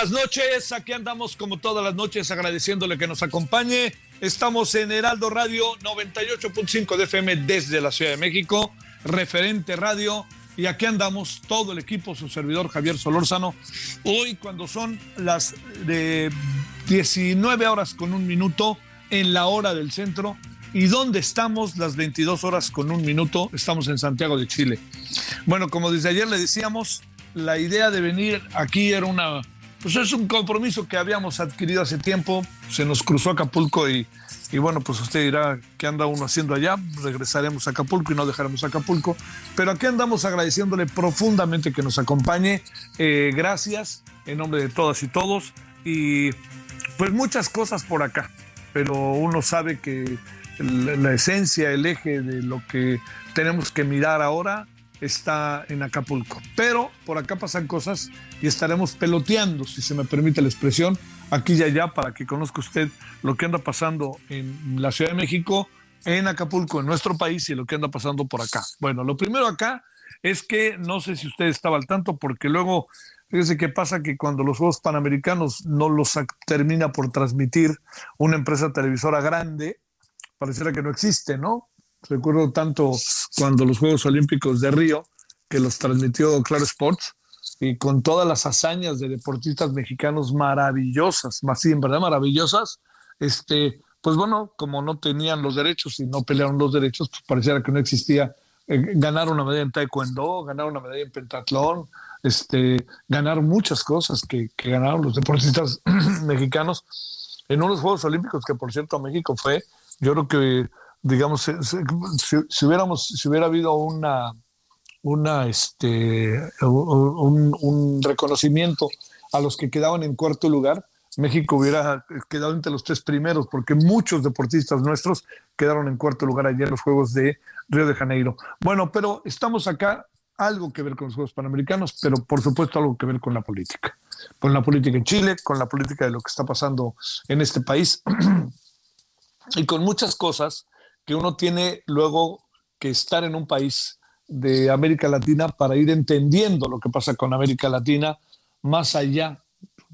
Buenas noches, aquí andamos como todas las noches agradeciéndole que nos acompañe. Estamos en Heraldo Radio 98.5 de FM desde la Ciudad de México, referente radio, y aquí andamos todo el equipo, su servidor Javier Solórzano. Hoy cuando son las de 19 horas con un minuto en la hora del centro, ¿Y dónde estamos las 22 horas con un minuto? Estamos en Santiago de Chile. Bueno, como desde ayer le decíamos, la idea de venir aquí era una, pues es un compromiso que habíamos adquirido hace tiempo, se nos cruzó Acapulco y, y bueno, pues usted dirá, ¿qué anda uno haciendo allá? Regresaremos a Acapulco y no dejaremos Acapulco, pero aquí andamos agradeciéndole profundamente que nos acompañe, eh, gracias en nombre de todas y todos. Y pues muchas cosas por acá, pero uno sabe que la, la esencia, el eje de lo que tenemos que mirar ahora está en Acapulco. Pero por acá pasan cosas y estaremos peloteando, si se me permite la expresión, aquí y allá para que conozca usted lo que anda pasando en la Ciudad de México, en Acapulco, en nuestro país y lo que anda pasando por acá. Bueno, lo primero acá es que no sé si usted estaba al tanto porque luego, fíjese qué pasa que cuando los Juegos Panamericanos no los termina por transmitir una empresa televisora grande, pareciera que no existe, ¿no? Recuerdo tanto cuando los Juegos Olímpicos de Río, que los transmitió Claro Sports, y con todas las hazañas de deportistas mexicanos maravillosas, más sí, en verdad maravillosas, este, pues bueno, como no tenían los derechos y no pelearon los derechos, pues pareciera que no existía eh, ganar una medalla en taekwondo, ganar una medalla en pentatlón, este, ganar muchas cosas que, que ganaron los deportistas mexicanos. En unos Juegos Olímpicos que por cierto México fue, yo creo que digamos, si, si, hubiéramos, si hubiera habido una, una este, un, un, reconocimiento a los que quedaban en cuarto lugar, México hubiera quedado entre los tres primeros, porque muchos deportistas nuestros quedaron en cuarto lugar ayer en los Juegos de Río de Janeiro. Bueno, pero estamos acá, algo que ver con los Juegos Panamericanos, pero por supuesto algo que ver con la política. Con la política en Chile, con la política de lo que está pasando en este país y con muchas cosas que uno tiene luego que estar en un país de América Latina para ir entendiendo lo que pasa con América Latina más allá.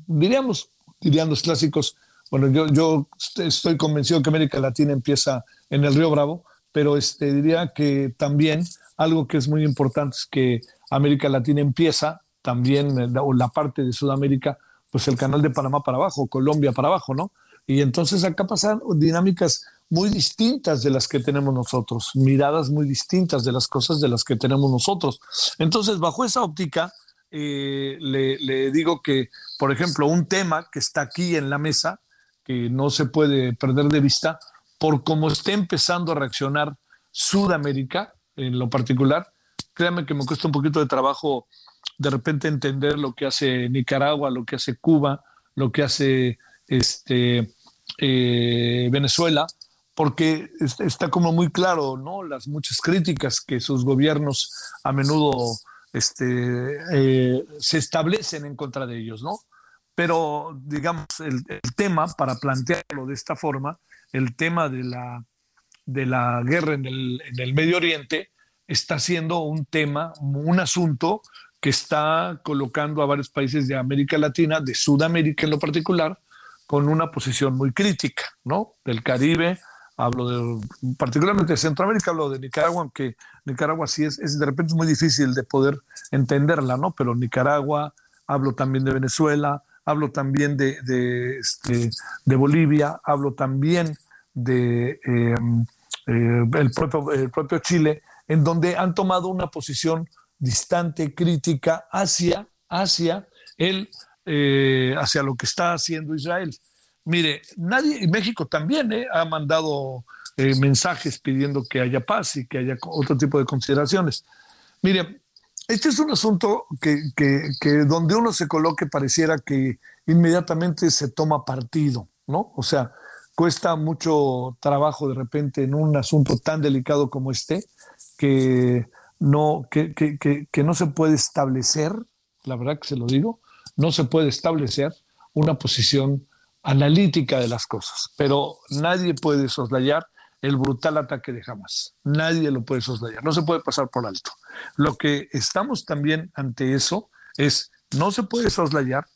Diríamos, dirían los clásicos, bueno, yo, yo estoy convencido que América Latina empieza en el Río Bravo, pero este, diría que también algo que es muy importante es que América Latina empieza también, o la parte de Sudamérica, pues el canal de Panamá para abajo, Colombia para abajo, ¿no? Y entonces acá pasan dinámicas muy distintas de las que tenemos nosotros, miradas muy distintas de las cosas de las que tenemos nosotros. Entonces, bajo esa óptica, eh, le, digo que, por ejemplo, un tema que está aquí en la mesa, que no se puede perder de vista, por cómo está empezando a reaccionar Sudamérica en lo particular, créanme que me cuesta un poquito de trabajo de repente entender lo que hace Nicaragua, lo que hace Cuba, lo que hace este, eh, Venezuela, porque está como muy claro, ¿no? Las muchas críticas que sus gobiernos a menudo este, eh, se establecen en contra de ellos, ¿no? Pero, digamos, el, tema, para plantearlo de esta forma, el tema de la, de la guerra en el, en el Medio Oriente está siendo un tema, un asunto que está colocando a varios países de América Latina, de Sudamérica en lo particular, con una posición muy crítica, ¿no? Del Caribe, hablo de, particularmente de Centroamérica, hablo de Nicaragua, aunque Nicaragua sí es, es de repente muy difícil de poder entenderla, ¿no? Pero Nicaragua, hablo también de Venezuela, hablo también de, de, este, de Bolivia, hablo también de em, eh, el, propio, el propio Chile, en donde han tomado una posición distante, crítica hacia, hacia, el, eh, hacia lo que está haciendo Israel. Mire, nadie, México también eh, ha mandado eh, mensajes pidiendo que haya paz y que haya otro tipo de consideraciones. Mire, este es un asunto que, que, donde uno se coloque pareciera que inmediatamente se toma partido, ¿no? O sea, cuesta mucho trabajo de repente en un asunto tan delicado como este, que no, que, que, que, no se puede establecer, la verdad que se lo digo, no se puede establecer una posición analítica de las cosas, pero nadie puede soslayar el brutal ataque de Hamas. Nadie lo puede soslayar, no se puede pasar por alto. Lo que estamos también ante eso es, no se puede soslayar,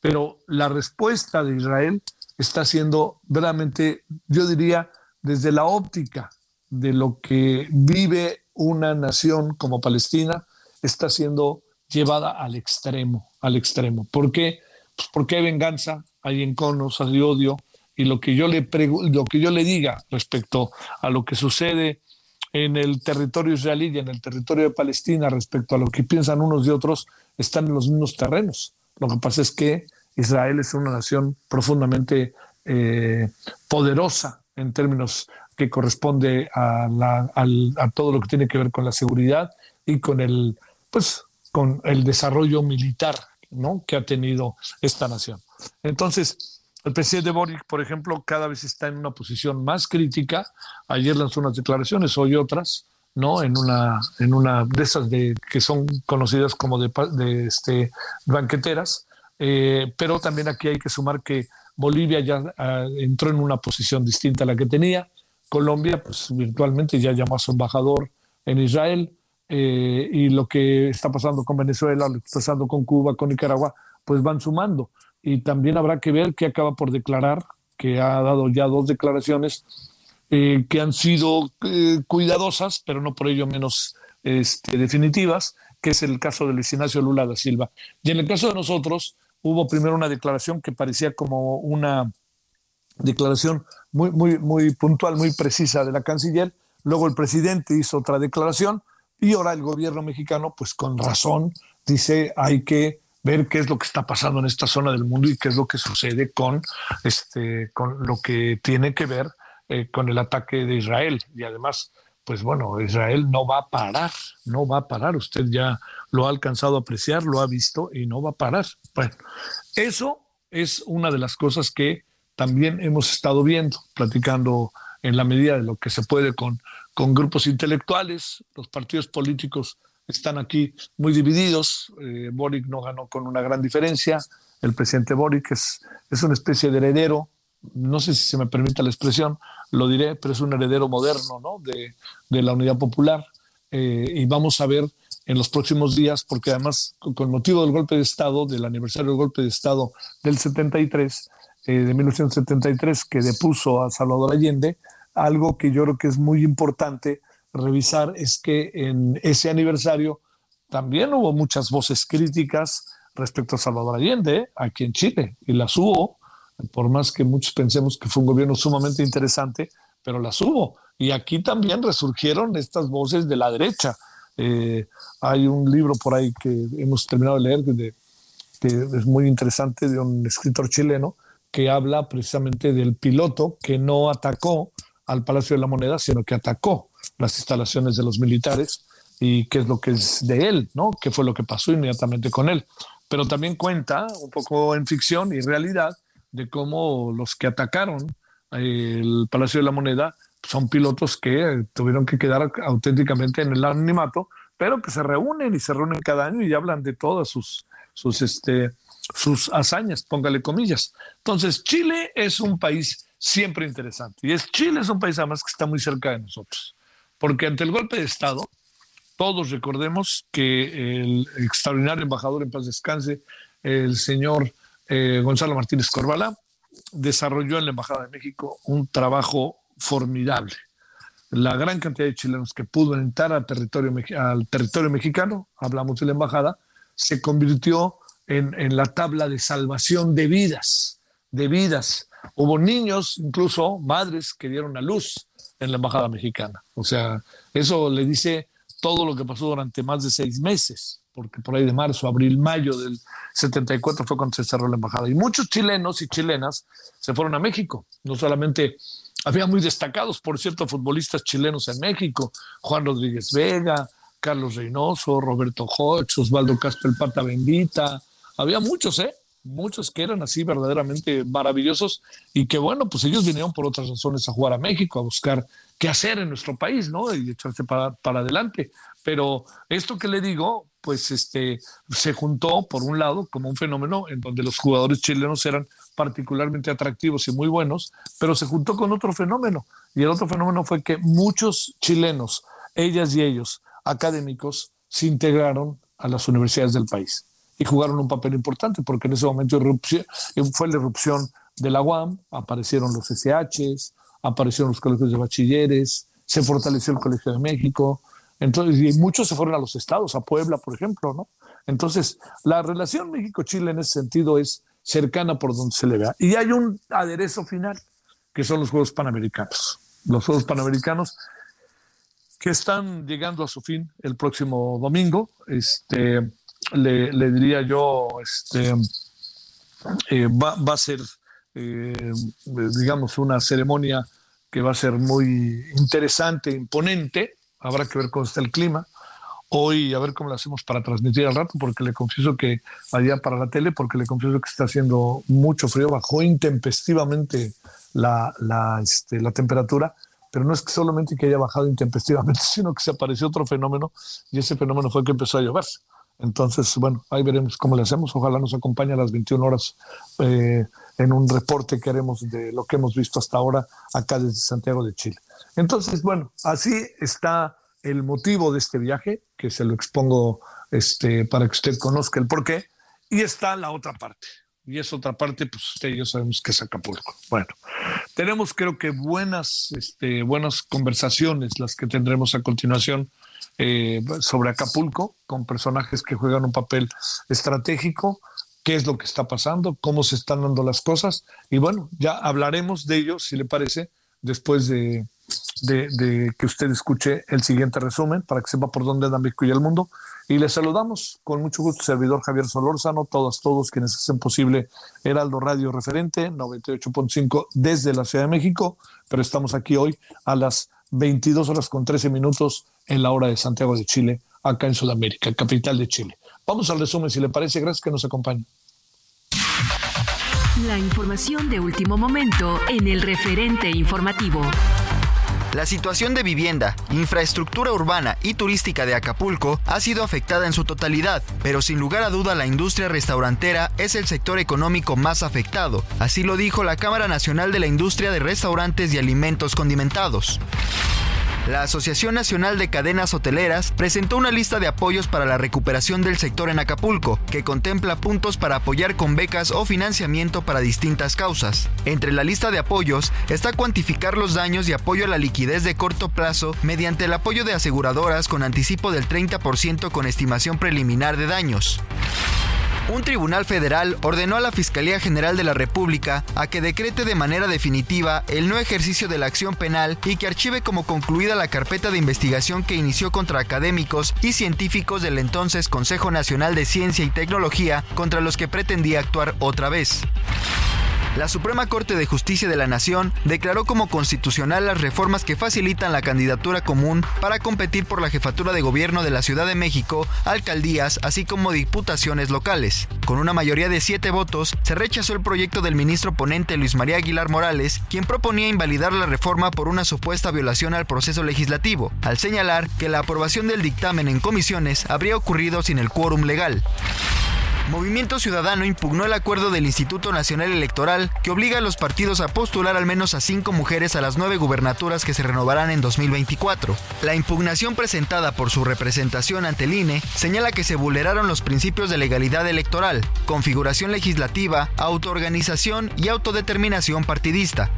pero la respuesta de Israel está siendo verdaderamente, yo diría, desde la óptica de lo que vive una nación como Palestina está siendo llevada al extremo, al extremo. ¿Por qué? Pues porque hay venganza, hay enconos, hay odio, y lo que yo le lo que yo le diga respecto a lo que sucede en el territorio israelí y en el territorio de Palestina respecto a lo que piensan unos y otros están en los mismos terrenos. Lo que pasa es que Israel es una nación profundamente eh, poderosa en términos que corresponde a, todo lo que tiene que ver con la seguridad y con el, pues, con el desarrollo militar ¿no? que ha tenido esta nación. Entonces, el presidente Boric, por ejemplo, cada vez está en una posición más crítica. Ayer lanzó unas declaraciones, hoy otras, ¿no? En una, en una de esas de, que son conocidas como de, este, banqueteras. Eh, pero también aquí hay que sumar que Bolivia ya ah, entró en una posición distinta a la que tenía. Colombia, pues virtualmente ya llamó a su embajador en Israel. Eh, y lo que está pasando con Venezuela, lo que está pasando con Cuba, con Nicaragua, pues van sumando. Y también habrá que ver qué acaba por declarar, que ha dado ya dos declaraciones eh, que han sido eh, cuidadosas, pero no por ello menos este, definitivas, que es el caso de Luis Ignacio Lula da Silva. Y en el caso de nosotros, hubo primero una declaración que parecía como una declaración muy, muy, muy puntual, muy precisa de la canciller. Luego el presidente hizo otra declaración y ahora el gobierno mexicano, pues con razón, dice hay que ver qué es lo que está pasando en esta zona del mundo y qué es lo que sucede con, este, con lo que tiene que ver eh, con el ataque de Israel. Y además, pues bueno, Israel no va a parar, no va a parar. Usted ya lo ha alcanzado a apreciar, lo ha visto y no va a parar. Bueno, eso es una de las cosas que también hemos estado viendo, platicando en la medida de lo que se puede con, con grupos intelectuales. Los partidos políticos están aquí muy divididos. Eh, Boric no ganó con una gran diferencia. El presidente Boric es, es una especie de heredero, no sé si se me permite la expresión, lo diré, pero es un heredero moderno ¿no? de, de la Unidad Popular. Eh, y vamos a ver en los próximos días, porque además con motivo del golpe de Estado, del aniversario del golpe de Estado del 73, eh, de 1973 que depuso a Salvador Allende, algo que yo creo que es muy importante revisar es que en ese aniversario también hubo muchas voces críticas respecto a Salvador Allende ¿eh? aquí en Chile, y las hubo, por más que muchos pensemos que fue un gobierno sumamente interesante, pero las hubo. Y aquí también resurgieron estas voces de la derecha. Eh, hay un libro por ahí que hemos terminado de leer que es muy interesante de un escritor chileno que habla precisamente del piloto que no atacó al Palacio de la Moneda, sino que atacó las instalaciones de los militares y qué es lo que es de él, ¿no? ¿Qué fue lo que pasó inmediatamente con él? Pero también cuenta un poco en ficción y realidad de cómo los que atacaron el Palacio de la Moneda son pilotos que tuvieron que quedar auténticamente en el anonimato, pero que se reúnen y se reúnen cada año y hablan de todas sus, sus, este, sus hazañas, póngale comillas. Entonces, Chile es un país siempre interesante. Y es Chile es un país además que está muy cerca de nosotros. Porque ante el golpe de Estado, todos recordemos que el extraordinario embajador en paz descanse, el señor eh, Gonzalo Martínez Corvala, desarrolló en la Embajada de México un trabajo formidable. La gran cantidad de chilenos que pudo entrar al territorio, al territorio mexicano, hablamos de la embajada, se convirtió en, en la tabla de salvación de vidas, de vidas. Hubo niños, incluso madres, que dieron a luz en la embajada mexicana. O sea, eso le dice todo lo que pasó durante más de seis meses, porque por ahí de marzo, abril, mayo del 74 fue cuando se cerró la embajada. Y muchos chilenos y chilenas se fueron a México, no solamente había muy destacados, por cierto, futbolistas chilenos en México, Juan Rodríguez Vega, Carlos Reynoso, Roberto Hodge, Osvaldo Castro el Pata Bendita, había muchos, ¿eh? Muchos que eran así verdaderamente maravillosos y que bueno, pues ellos vinieron por otras razones a jugar a México, a buscar qué hacer en nuestro país, ¿no? Y echarse para, para adelante. Pero esto que le digo, pues este, se juntó por un lado como un fenómeno en donde los jugadores chilenos eran particularmente atractivos y muy buenos, pero se juntó con otro fenómeno. Y el otro fenómeno fue que muchos chilenos, ellas y ellos, académicos, se integraron a las universidades del país y jugaron un papel importante porque en ese momento fue la irrupción de la UAM, aparecieron los SHs, aparecieron los colegios de bachilleres, se fortaleció el Colegio de México, entonces, y muchos se fueron a los estados, a Puebla, por ejemplo, ¿no? Entonces, la relación México-Chile en ese sentido es cercana por donde se le vea. Y hay un aderezo final, que son los Juegos Panamericanos. Los Juegos Panamericanos que están llegando a su fin el próximo domingo. Este, le, diría yo, este, eh, va, va, a ser, eh, digamos, una ceremonia que va a ser muy interesante, imponente. Habrá que ver cómo está el clima hoy a ver cómo lo hacemos para transmitir al rato, porque le confieso que allá para la tele, porque le confieso que está haciendo mucho frío, bajó intempestivamente la, la, este, la temperatura, pero no es que solamente que haya bajado intempestivamente, sino que se apareció otro fenómeno y ese fenómeno fue que empezó a llover. Entonces, bueno, ahí veremos cómo le hacemos. Ojalá nos acompañe a las 21 horas eh, en un reporte que haremos de lo que hemos visto hasta ahora acá desde Santiago de Chile. Entonces, bueno, así está el motivo de este viaje, que se lo expongo este, para que usted conozca el porqué, y está la otra parte. Y esa otra parte, pues usted y yo sabemos que es Acapulco. Bueno, tenemos creo que buenas, este, buenas conversaciones las que tendremos a continuación eh, sobre Acapulco, con personajes que juegan un papel estratégico, qué es lo que está pasando, cómo se están dando las cosas. Y bueno, ya hablaremos de ello, si le parece, después de, de, que usted escuche el siguiente resumen para que sepa por dónde anda México y el mundo. Y les saludamos con mucho gusto, servidor Javier Solórzano, todos, todos quienes hacen posible Heraldo Radio Referente 98.5 desde la Ciudad de México, pero estamos aquí hoy a las 22 horas con 13 minutos en la hora de Santiago de Chile, acá en Sudamérica, capital de Chile. Vamos al resumen, si le parece. Gracias que nos acompañe. La información de último momento en el referente informativo. La situación de vivienda, infraestructura urbana y turística de Acapulco ha sido afectada en su totalidad, pero sin lugar a duda la industria restaurantera es el sector económico más afectado, así lo dijo la Cámara Nacional de la Industria de Restaurantes y Alimentos Condimentados. La Asociación Nacional de Cadenas Hoteleras presentó una lista de apoyos para la recuperación del sector en Acapulco, que contempla puntos para apoyar con becas o financiamiento para distintas causas. Entre la lista de apoyos está cuantificar los daños y apoyo a la liquidez de corto plazo mediante el apoyo de aseguradoras con anticipo del 30% con estimación preliminar de daños. Un tribunal federal ordenó a la Fiscalía General de la República a que decrete de manera definitiva el no ejercicio de la acción penal y que archive como concluida la carpeta de investigación que inició contra académicos y científicos del entonces Consejo Nacional de Ciencia y Tecnología contra los que pretendía actuar otra vez. La Suprema Corte de Justicia de la Nación declaró como constitucional las reformas que facilitan la candidatura común para competir por la jefatura de gobierno de la Ciudad de México, alcaldías, así como diputaciones locales. Con una mayoría de siete votos, se rechazó el proyecto del ministro ponente Luis María Aguilar Morales, quien proponía invalidar la reforma por una supuesta violación al proceso legislativo, al señalar que la aprobación del dictamen en comisiones habría ocurrido sin el quórum legal. Movimiento Ciudadano impugnó el acuerdo del Instituto Nacional Electoral que obliga a los partidos a postular al menos a cinco mujeres a las nueve gubernaturas que se renovarán en 2024. La impugnación presentada por su representación ante el INE señala que se vulneraron los principios de legalidad electoral, configuración legislativa, autoorganización y autodeterminación partidista.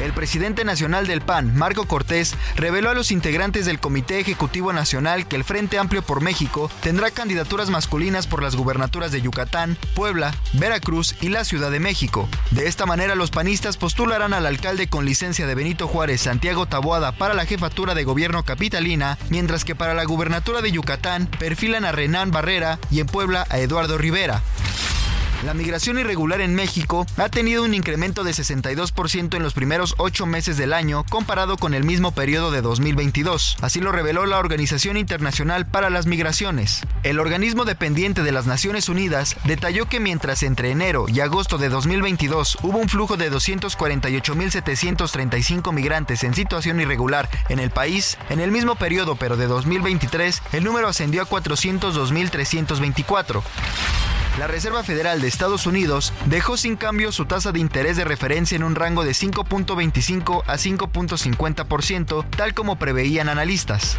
El presidente nacional del PAN, Marco Cortés, reveló a los integrantes del Comité Ejecutivo Nacional que el Frente Amplio por México tendrá candidaturas masculinas por las gubernaturas de Yucatán, Puebla, Veracruz y la Ciudad de México. De esta manera, los panistas postularán al alcalde con licencia de Benito Juárez, Santiago Taboada, para la jefatura de gobierno capitalina, mientras que para la gubernatura de Yucatán perfilan a Renán Barrera y en Puebla a Eduardo Rivera. La migración irregular en México ha tenido un incremento de 62% en los primeros ocho meses del año comparado con el mismo periodo de 2022. Así lo reveló la Organización Internacional para las Migraciones. El organismo dependiente de las Naciones Unidas detalló que mientras entre enero y agosto de 2022 hubo un flujo de 248.735 migrantes en situación irregular en el país, en el mismo periodo pero de 2023 el número ascendió a 402.324. La Reserva Federal de Estados Unidos dejó sin cambio su tasa de interés de referencia en un rango de 5.25 a 5.50%, tal como preveían analistas.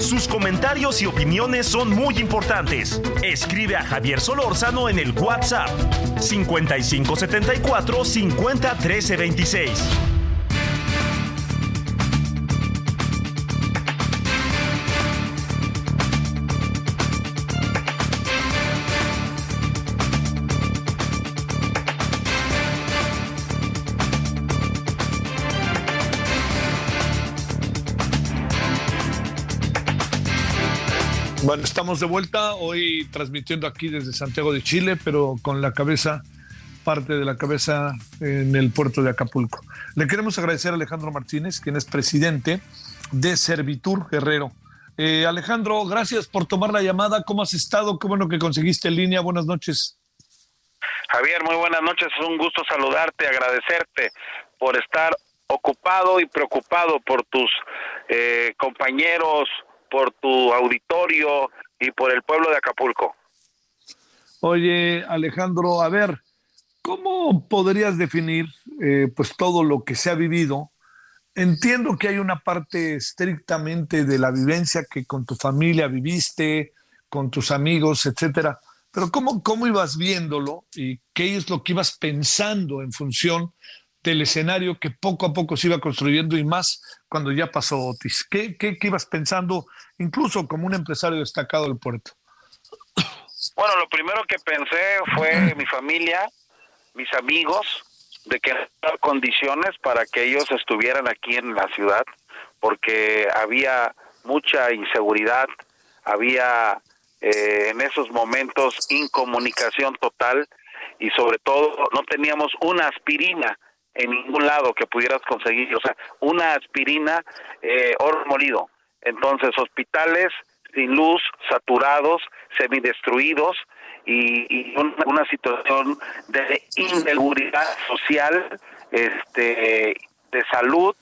Sus comentarios y opiniones son muy importantes. Escribe a Javier Solórzano en el WhatsApp 5574 50 26. Bueno, estamos de vuelta hoy transmitiendo aquí desde Santiago de Chile, pero con la cabeza, parte de la cabeza en el puerto de Acapulco. Le queremos agradecer a Alejandro Martínez, quien es presidente de Servitur Guerrero. Eh, Alejandro, gracias por tomar la llamada. ¿Cómo has estado? Qué bueno que conseguiste en línea. Buenas noches. Javier, muy buenas noches. Es un gusto saludarte, agradecerte por estar ocupado y preocupado por tus eh, compañeros, por tu auditorio y por el pueblo de Acapulco. Oye, Alejandro, a ver, ¿cómo podrías definir eh, pues todo lo que se ha vivido? Entiendo que hay una parte estrictamente de la vivencia que con tu familia viviste, con tus amigos, etcétera. Pero ¿cómo, cómo ibas viéndolo y qué es lo que ibas pensando en función del escenario que poco a poco se iba construyendo y más cuando ya pasó Otis. ¿Qué, qué, ibas pensando, incluso como un empresario destacado del puerto? Bueno, lo primero que pensé fue mi familia, mis amigos, de que condiciones para que ellos estuvieran aquí en la ciudad, porque había mucha inseguridad, había eh, en esos momentos incomunicación total y sobre todo no teníamos una aspirina en ningún lado que pudieras conseguir, o sea, una aspirina, eh, oro molido. Entonces, hospitales sin luz, saturados, semidestruidos y, y una, situación de inseguridad social, este, de salud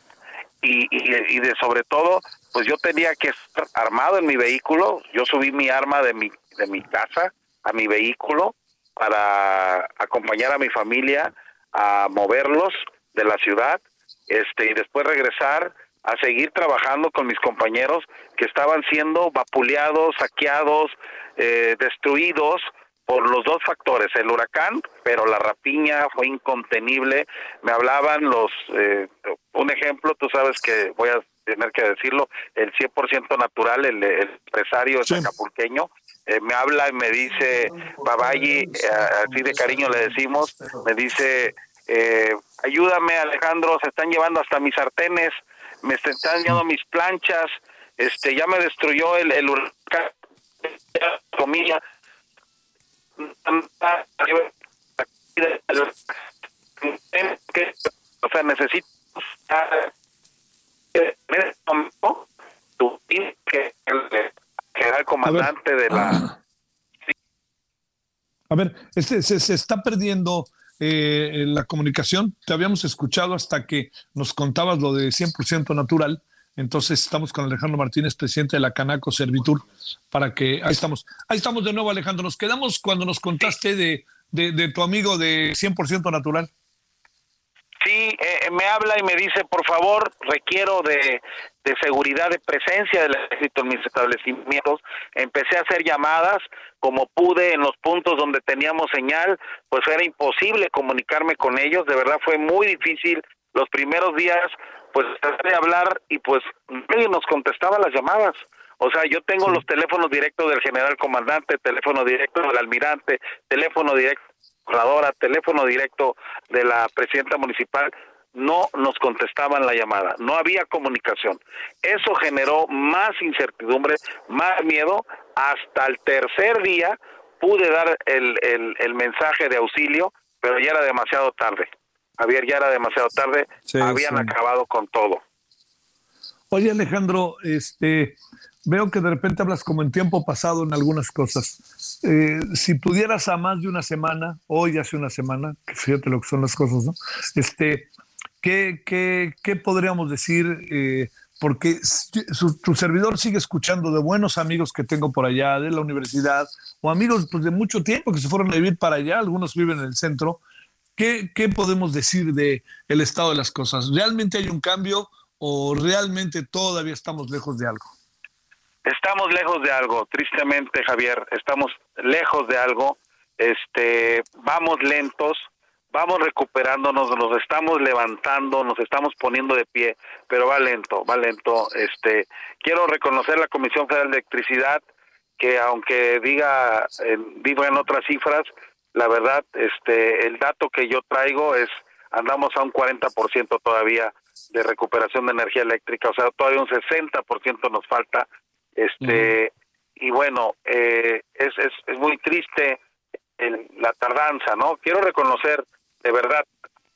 y, y, de sobre todo, pues yo tenía que estar armado en mi vehículo, yo subí mi arma de mi, de mi casa a mi vehículo para acompañar a mi familia a moverlos de la ciudad este y después regresar a seguir trabajando con mis compañeros que estaban siendo vapuleados, saqueados, eh, destruidos por los dos factores, el huracán, pero la rapiña fue incontenible. Me hablaban los, eh, un ejemplo, tú sabes que voy a tener que decirlo, el 100% natural, el, empresario es acapulqueño, eh, me habla y me dice, Babayi, así de cariño le decimos, me dice, eh, ayúdame Alejandro, se están llevando hasta mis sartenes, me están llevando mis planchas, este ya me destruyó el, el o sea, necesito en este momento tú tienes que el comandante de la a ver, este, se, se está perdiendo eh, la comunicación. Te habíamos escuchado hasta que nos contabas lo de 100% natural. Entonces estamos con Alejandro Martínez, presidente de la Canaco Servitur, para que ahí estamos. Ahí estamos de nuevo, Alejandro. Nos quedamos cuando nos contaste de, de, tu amigo de 100% natural. Sí, eh, me habla y me dice, por favor, requiero de, de seguridad, de presencia del ejército en mis establecimientos. Empecé a hacer llamadas como pude en los puntos donde teníamos señal, pues era imposible comunicarme con ellos, de verdad fue muy difícil los primeros días, pues traté de hablar y pues nadie nos contestaba las llamadas. O sea, yo tengo los teléfonos directos del general comandante, teléfono directo del almirante, teléfono directo de la teléfono directo de la presidenta municipal, no nos contestaban la llamada, no había comunicación. Eso generó más incertidumbre, más miedo. Hasta el tercer día pude dar el, el, mensaje de auxilio, pero ya era demasiado tarde. Javier, ya era demasiado tarde, habían acabado con todo. Oye Alejandro, este, veo que de repente hablas como en tiempo pasado en algunas cosas. Eh, si pudieras a más de una semana, hoy hace una semana, que fíjate lo que son las cosas, ¿no? Este, ¿qué, qué, qué podríamos decir? Eh, porque tu servidor sigue escuchando de buenos amigos que tengo por allá, de la universidad, o amigos pues, de mucho tiempo que se fueron a vivir para allá, algunos viven en el centro. ¿Qué, qué podemos decir de el estado de las cosas? ¿Realmente hay un cambio o realmente todavía estamos lejos de algo? Estamos lejos de algo, tristemente, Javier, estamos lejos de algo. Este, vamos lentos, vamos recuperándonos, nos estamos levantando, nos estamos poniendo de pie, pero va lento, va lento. Este, quiero reconocer la Comisión Federal de Electricidad que aunque diga diga en otras cifras, la verdad, este, el dato que yo traigo es andamos a un 40% todavía de recuperación de energía eléctrica, o sea, todavía un 60% nos falta. Este y bueno eh, es, es, es muy triste la tardanza no quiero reconocer de verdad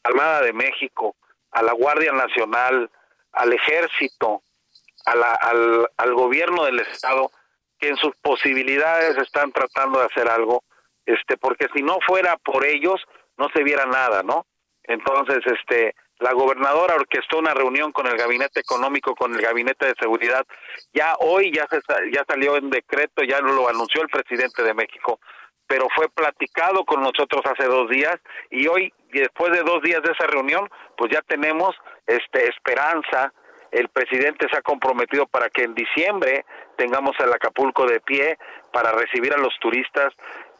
Armada de México a la Guardia Nacional al Ejército a la, al, al gobierno del estado que en sus posibilidades están tratando de hacer algo este porque si no fuera por ellos no se viera nada no entonces este la gobernadora orquestó una reunión con el gabinete económico, con el gabinete de seguridad. Ya hoy ya, se, ya salió en decreto, ya lo anunció el presidente de México, pero fue platicado con nosotros hace dos días y hoy, después de dos días de esa reunión, pues ya tenemos este esperanza. El presidente se ha comprometido para que en diciembre tengamos el Acapulco de pie para recibir a los turistas.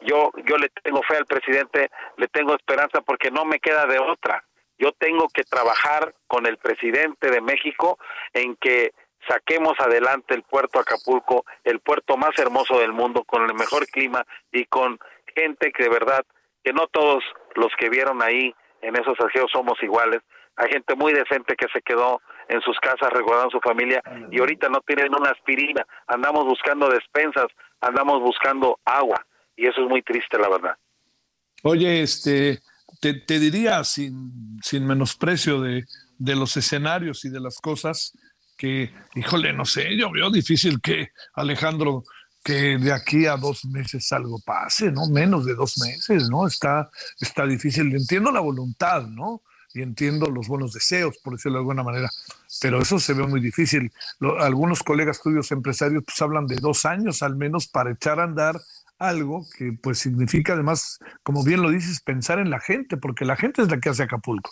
Yo, yo le tengo fe al presidente, le tengo esperanza porque no me queda de otra yo tengo que trabajar con el presidente de México en que saquemos adelante el puerto Acapulco, el puerto más hermoso del mundo, con el mejor clima y con gente que de verdad, que no todos los que vieron ahí en esos aseos somos iguales. Hay gente muy decente que se quedó en sus casas recordando su familia y ahorita no tienen una aspirina, andamos buscando despensas, andamos buscando agua y eso es muy triste la verdad. Oye, este, te, diría sin, sin menosprecio de, de, los escenarios y de las cosas que, híjole, no sé, yo veo difícil que Alejandro, que de aquí a dos meses algo pase, ¿no? Menos de dos meses, ¿no? Está, está difícil. Entiendo la voluntad, ¿no? Y entiendo los buenos deseos, por decirlo de alguna manera, pero eso se ve muy difícil. algunos colegas tuyos empresarios pues hablan de dos años al menos para echar a andar algo que pues significa además, como bien lo dices, pensar en la gente, porque la gente es la que hace Acapulco.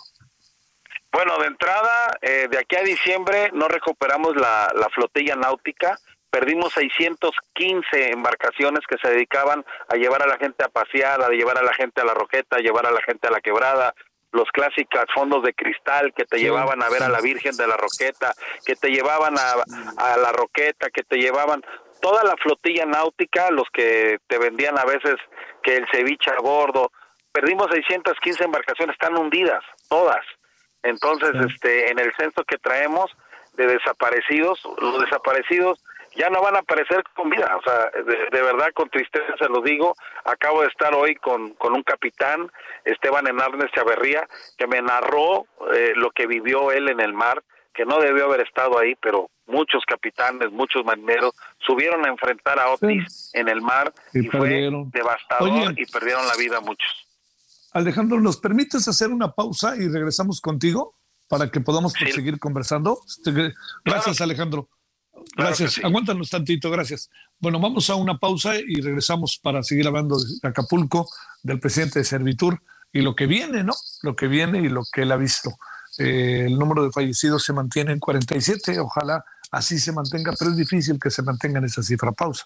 Bueno, de entrada, eh, de aquí a diciembre no recuperamos la, la flotilla náutica, perdimos 615 embarcaciones que se dedicaban a llevar a la gente a pasear, a llevar a la gente a la roqueta, a llevar a la gente a la quebrada, los clásicos fondos de cristal que te llevaban a ver a la Virgen de la Roqueta, que te llevaban a, a, la Roqueta, que te llevaban toda la flotilla náutica, los que te vendían a veces que el ceviche a bordo, perdimos 615 embarcaciones, están hundidas, todas. Entonces, este, en el censo que traemos de desaparecidos, los desaparecidos ya no van a aparecer con vida. O sea, de, verdad, con tristeza se lo digo. Acabo de estar hoy con, con un capitán, Esteban Hernández Chaverría, que me narró eh, lo que vivió él en el mar, que no debió haber estado ahí, pero muchos capitanes, muchos marineros subieron a enfrentar a Otis en el mar y, fue devastador y perdieron la vida muchos. Alejandro, ¿nos permites hacer una pausa y regresamos contigo para que podamos seguir conversando? Este, gracias, Alejandro. Gracias. Aguántanos tantito, gracias. Bueno, vamos a una pausa y regresamos para seguir hablando de Acapulco, del presidente de Servitur y lo que viene, ¿no? Lo que viene y lo que él ha visto. Eh, el número de fallecidos se mantiene en 47, ojalá así se mantenga, pero es difícil que se mantenga en esa cifra. Pausa.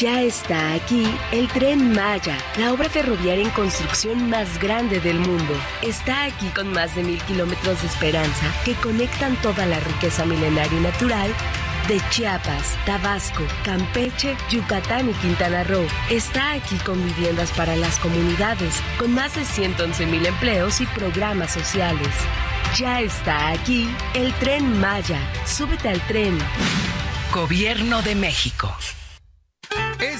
Ya está aquí el tren Maya, la obra ferroviaria en construcción más grande del mundo. Está aquí con más de mil kilómetros de esperanza que conectan toda la riqueza milenaria y natural de Chiapas, Tabasco, Campeche, Yucatán y Quintana Roo. Está aquí con viviendas para las comunidades, con más de 111 mil empleos y programas sociales. Ya está aquí el tren Maya. Súbete al tren. Gobierno de México.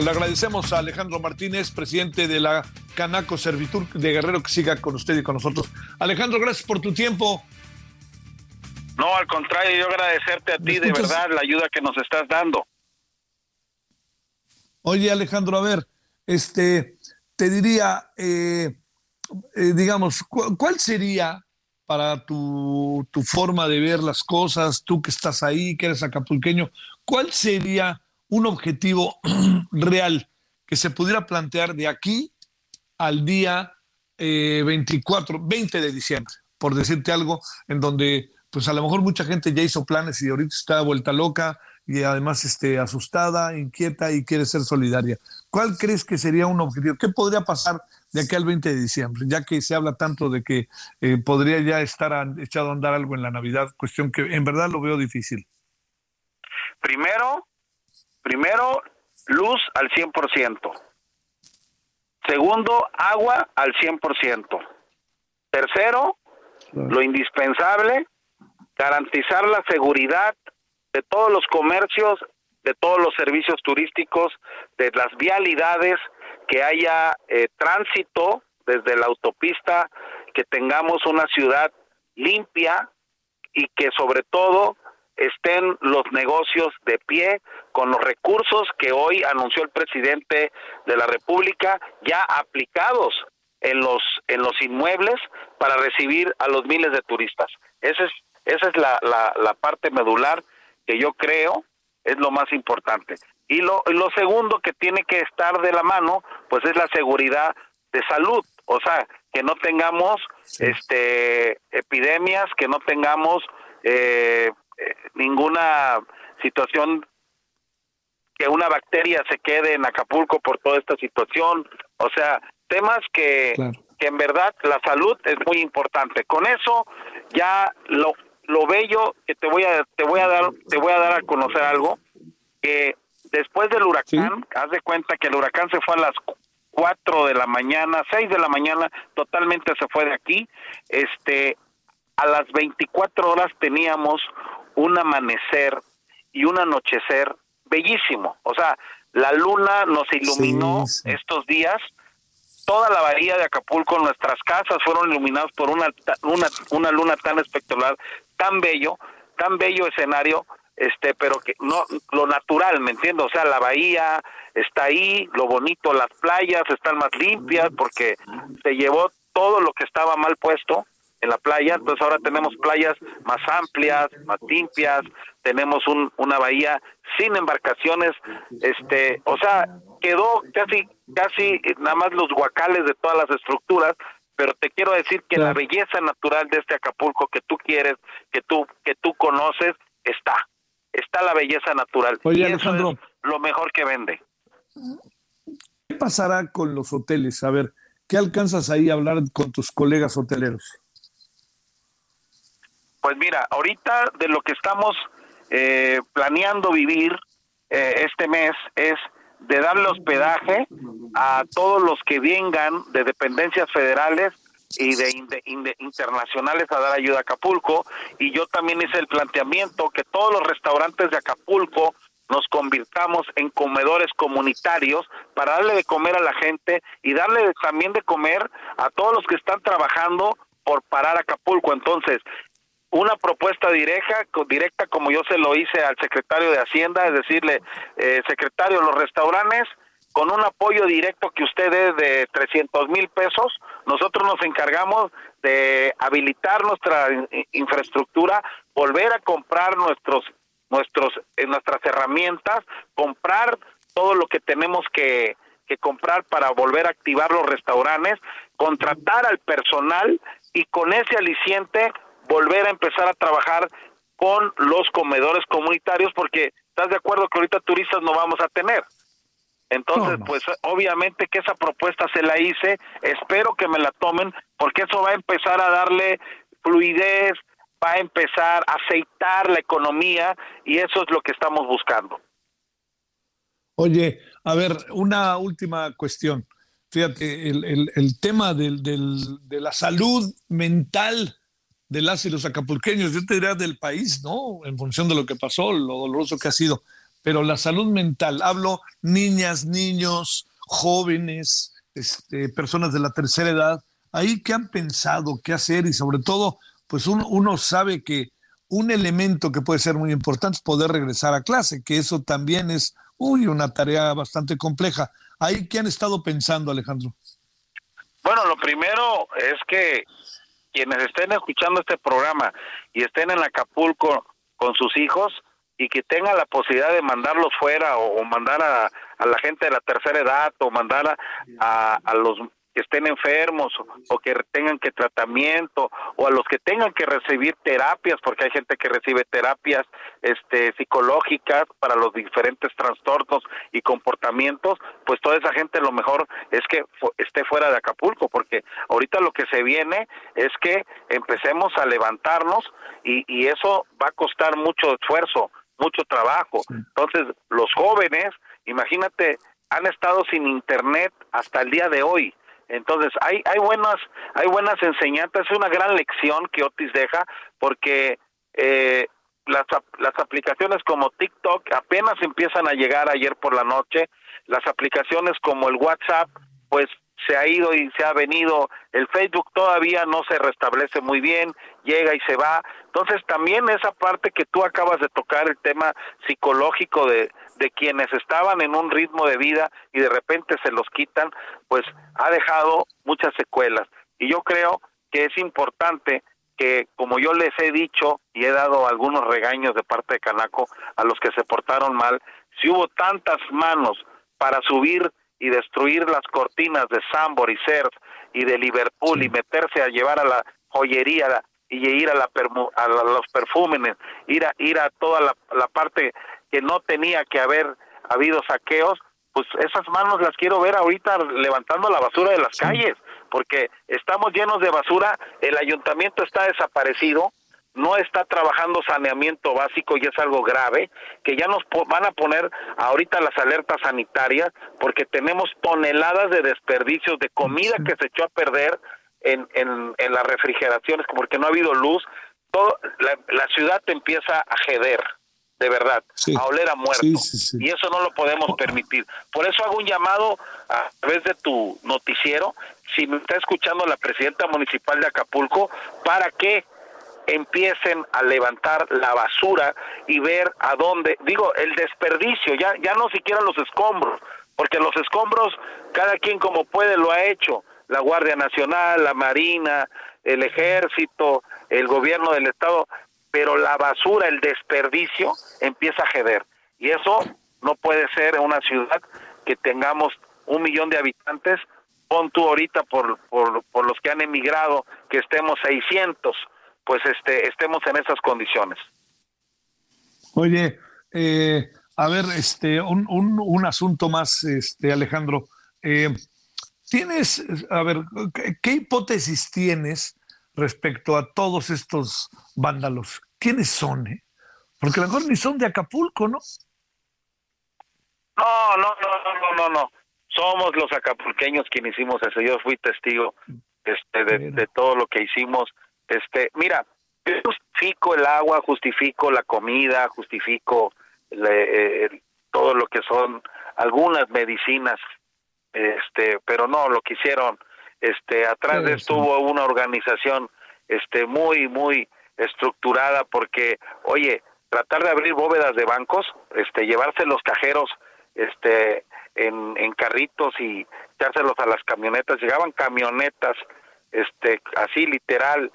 Le agradecemos a Alejandro Martínez, presidente de la Canaco Servitur de Guerrero, que siga con usted y con nosotros. Alejandro, gracias por tu tiempo. No, al contrario, yo agradecerte a ti de verdad la ayuda que nos estás dando. Oye, Alejandro, a ver, este, te diría, eh, eh, digamos, ¿cuál sería para tu, tu forma de ver las cosas, tú que estás ahí, que eres acapulqueño, cuál sería un objetivo real que se pudiera plantear de aquí al día 24, eh, 20 de diciembre, por decirte algo, en donde pues a lo mejor mucha gente ya hizo planes y ahorita está vuelta loca y además este, asustada, inquieta y quiere ser solidaria. ¿Cuál crees que sería un objetivo? ¿Qué podría pasar de aquí al 20 de diciembre? Ya que se habla tanto de que eh, podría ya estar echado a andar algo en la Navidad, cuestión que en verdad lo veo difícil. Primero, Primero, luz al 100%. Segundo, agua al 100%. Tercero, lo indispensable, garantizar la seguridad de todos los comercios, de todos los servicios turísticos, de las vialidades, que haya eh, tránsito desde la autopista, que tengamos una ciudad limpia y que sobre todo estén los negocios de pie con los recursos que hoy anunció el presidente de la República ya aplicados en los en los inmuebles para recibir a los miles de turistas. Esa es esa es la, la, parte medular que yo creo es lo más importante. Y lo, lo segundo que tiene que estar de la mano, pues es la seguridad de salud, o sea, que no tengamos este epidemias, que no tengamos eh, eh, ninguna situación que una bacteria se quede en Acapulco por toda esta situación, o sea, temas que, que en verdad la salud es muy importante. Con eso ya lo lo bello que te voy a te voy a dar te voy a dar a conocer algo que después del huracán, haz de cuenta que el huracán se fue a las 4 de la mañana, 6 de la mañana, totalmente se fue de aquí. Este, a las 24 horas teníamos un amanecer y un anochecer bellísimo. O sea, la luna nos iluminó estos días. Toda la bahía de Acapulco, nuestras casas fueron iluminadas por una, una, una luna tan espectacular, tan bello, tan bello escenario, este, pero que no, lo natural, ¿me entiendo? O sea, la bahía está ahí, lo bonito, las playas están más limpias porque se llevó todo lo que estaba mal puesto en la playa, entonces ahora tenemos playas más amplias, más limpias, tenemos un, una bahía sin embarcaciones, este, o sea, quedó casi, casi nada más los guacales de todas las estructuras, pero te quiero decir que la belleza natural de este Acapulco que tú quieres, que tú, que tú conoces, está, está la belleza natural. Oye, Alejandro, lo mejor que vende. ¿Qué pasará con los hoteles? A ver, ¿qué alcanzas ahí a hablar con tus colegas hoteleros? Pues mira, ahorita de lo que estamos eh, planeando vivir eh, este mes es de darle hospedaje a todos los que vengan de dependencias federales y de, internacionales a dar ayuda a Acapulco y yo también hice el planteamiento que todos los restaurantes de Acapulco nos convirtamos en comedores comunitarios para darle de comer a la gente y darle también de comer a todos los que están trabajando por parar Acapulco. Entonces, una propuesta directa, directa como yo se lo hice al secretario de Hacienda, es decirle, eh, secretario, los restaurantes, con un apoyo directo que usted dé de 300 mil pesos, nosotros nos encargamos de habilitar nuestra infraestructura, volver a comprar nuestros nuestros eh, nuestras herramientas, comprar todo lo que tenemos que, que comprar para volver a activar los restaurantes, contratar al personal y con ese aliciente volver a empezar a trabajar con los comedores comunitarios porque estás de acuerdo que ahorita turistas no vamos a tener. Entonces, pues obviamente que esa propuesta se la hice, espero que me la tomen porque eso va a empezar a darle fluidez, va a empezar a aceitar la economía y eso es lo que estamos buscando. Oye, a ver, una última cuestión. Fíjate, el, el, tema del, del, de la salud mental de las y los acapulqueños, yo te diría del país, ¿no? En función de lo que pasó, lo doloroso que ha sido. Pero la salud mental, hablo niñas, niños, jóvenes, este, personas de la tercera edad, ahí qué han pensado, qué hacer y sobre todo, pues uno, uno sabe que un elemento que puede ser muy importante es poder regresar a clase, que eso también es, uy, una tarea bastante compleja. ¿Ahí qué han estado pensando, Alejandro? Bueno, lo primero es que quienes estén escuchando este programa y estén en Acapulco con sus hijos y que tengan la posibilidad de mandarlos fuera o, mandar a, la gente de la tercera edad o mandar a, a los que estén enfermos o, que tengan que tratamiento o a los que tengan que recibir terapias porque hay gente que recibe terapias este psicológicas para los diferentes trastornos y comportamientos pues toda esa gente lo mejor es que esté fuera de Acapulco porque ahorita lo que se viene es que empecemos a levantarnos y, y eso va a costar mucho esfuerzo mucho trabajo. Entonces los jóvenes imagínate han estado sin internet hasta el día de hoy entonces, hay, hay buenas, hay buenas enseñanzas, es una gran lección que Otis deja, porque eh, las, las aplicaciones como TikTok apenas empiezan a llegar ayer por la noche, las aplicaciones como el WhatsApp, pues se ha ido y se ha venido, el Facebook todavía no se restablece muy bien, llega y se va. Entonces también esa parte que tú acabas de tocar, el tema psicológico de, de quienes estaban en un ritmo de vida y de repente se los quitan, pues ha dejado muchas secuelas. Y yo creo que es importante que, como yo les he dicho y he dado algunos regaños de parte de Canaco a los que se portaron mal, si hubo tantas manos para subir y destruir las cortinas de Sambor y Surf y de Liverpool y meterse a llevar a la joyería y ir a, la a los perfúmenes, ir a, ir a toda la, la parte que no tenía que haber habido saqueos, pues esas manos las quiero ver ahorita levantando la basura de las calles, porque estamos llenos de basura, el ayuntamiento está desaparecido, no está trabajando saneamiento básico y es algo grave, que ya nos van a poner ahorita las alertas sanitarias porque tenemos toneladas de desperdicios de comida que se echó a perder en, en, en las refrigeraciones porque no ha habido luz, todo, la, la ciudad empieza a jeder de verdad, a oler a muerto. y eso no lo podemos permitir. Por eso hago un llamado a través de tu noticiero, si me está escuchando la presidenta municipal de Acapulco, para que empiecen a levantar la basura y ver a dónde, digo, el desperdicio, ya, ya no siquiera los escombros, porque los escombros cada quien como puede lo ha hecho, la Guardia Nacional, la Marina, el Ejército, el gobierno del Estado, pero la basura, el desperdicio empieza a jeder. Y eso no puede ser en una ciudad que tengamos un millón de habitantes, pon tú ahorita por, por, por los que han emigrado, que estemos 600, pues este, estemos en esas condiciones. Oye, eh, a ver, este, un, un, un, asunto más, este, Alejandro. Eh, ¿Tienes, a ver, ¿qué, hipótesis tienes respecto a todos estos vándalos? ¿Quiénes son? Eh? Porque a lo mejor ni son de Acapulco, ¿no? No, no, no, no, no, no. Somos los acapulqueños quienes hicimos eso. Yo fui testigo este, de, de todo lo que hicimos. Este, mira, yo justifico el agua, justifico la comida, justifico eh, todo lo que son algunas medicinas este pero no lo que hicieron este atrás de estuvo una organización este muy muy estructurada porque oye tratar de abrir bóvedas de bancos este llevarse los cajeros este en, en carritos y echárselos a las camionetas. Llegaban camionetas este así literal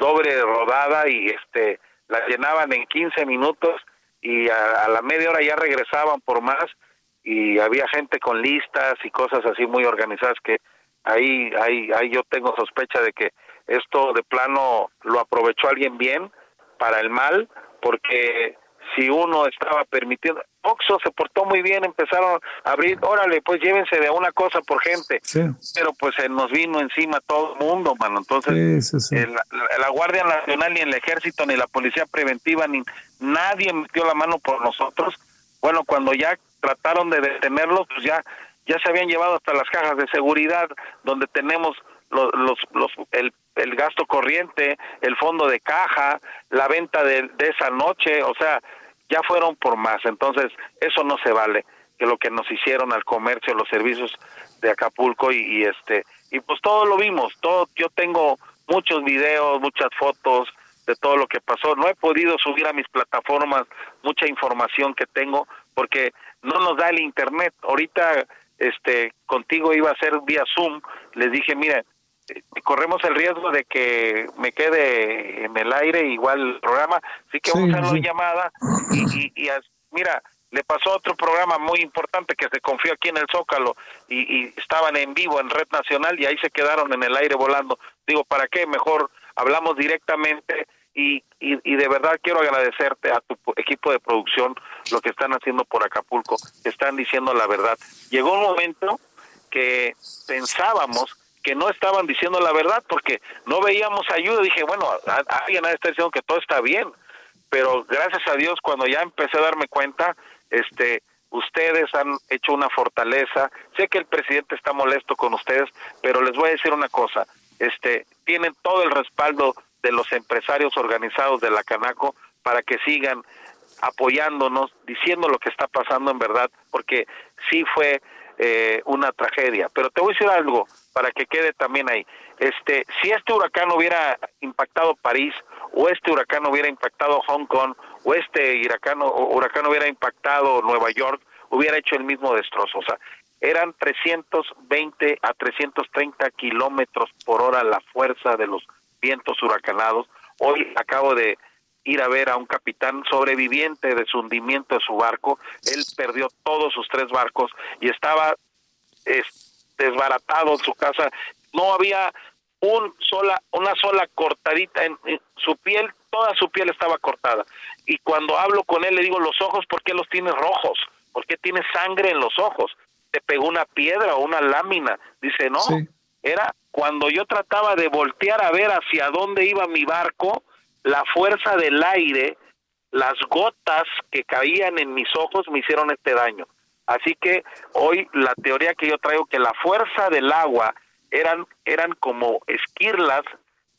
doble rodada y este la llenaban en 15 minutos y a la media hora ya regresaban por más y había gente con listas y cosas así muy organizadas que ahí, ahí, ahí yo tengo sospecha de que esto de plano lo aprovechó alguien bien para el mal, porque si uno estaba permitiendo, Oxo se portó muy bien, empezaron a abrir, órale, pues llévense de una cosa por gente, pero pues se nos vino encima todo el mundo, mano, entonces la, Guardia Nacional, ni el Ejército, ni la Policía Preventiva, ni nadie metió la mano por nosotros, bueno, cuando ya trataron de detenerlos, pues ya ya se habían llevado hasta las cajas de seguridad donde tenemos los, los, el, el gasto corriente, el fondo de caja, la venta de, de esa noche, o sea, ya fueron por más. Entonces, eso no se vale, que lo que nos hicieron al comercio, los servicios de Acapulco y, y este y pues todo lo vimos, todo yo tengo muchos videos, muchas fotos de todo lo que pasó. No he podido subir a mis plataformas mucha información que tengo porque no nos da el internet. Ahorita este contigo iba a ser vía Zoom, les dije, mira, eh, corremos el riesgo de que me quede en el aire igual el programa, así que vamos a hacer una llamada y, y, mira, le pasó otro programa muy importante que se confió aquí en el Zócalo y, y, estaban en vivo en Red Nacional y ahí se quedaron en el aire volando. Digo, ¿para qué? Mejor hablamos directamente y, y, de verdad quiero agradecerte a tu equipo de producción lo que están haciendo por Acapulco, están diciendo la verdad. Llegó un momento que pensábamos que no estaban diciendo la verdad porque no veíamos ayuda. Dije, bueno, alguien ha estar diciendo que todo está bien, pero gracias a Dios cuando ya empecé a darme cuenta, este, ustedes han hecho una fortaleza. Sé que el presidente está molesto con ustedes, pero les voy a decir una cosa, este, tienen todo el respaldo de los empresarios organizados de la Canaco para que sigan apoyándonos, diciendo lo que está pasando en verdad, porque sí fue eh, una tragedia. Pero te voy a decir algo para que quede también ahí. Este, si este huracán hubiera impactado París, o este huracán hubiera impactado Hong Kong, o este huracán, huracán hubiera impactado Nueva York, hubiera hecho el mismo destrozo. O sea, eran 320 a 330 kilómetros por hora la fuerza de los vientos huracanados. Hoy acabo de ir a ver a un capitán sobreviviente de su hundimiento de su barco. Él perdió todos sus tres barcos y estaba desbaratado en su casa. No había un sola, una sola cortadita en, su piel, toda su piel estaba cortada. Y cuando hablo con él le digo, los ojos, ¿por qué los tienes rojos? ¿Por qué tienes sangre en los ojos? ¿Te pegó una piedra o una lámina? Dice, no, era cuando yo trataba de voltear a ver hacia dónde iba mi barco, la fuerza del aire, las gotas que caían en mis ojos me hicieron este daño. Así que hoy la teoría que yo traigo que la fuerza del agua eran eran como esquirlas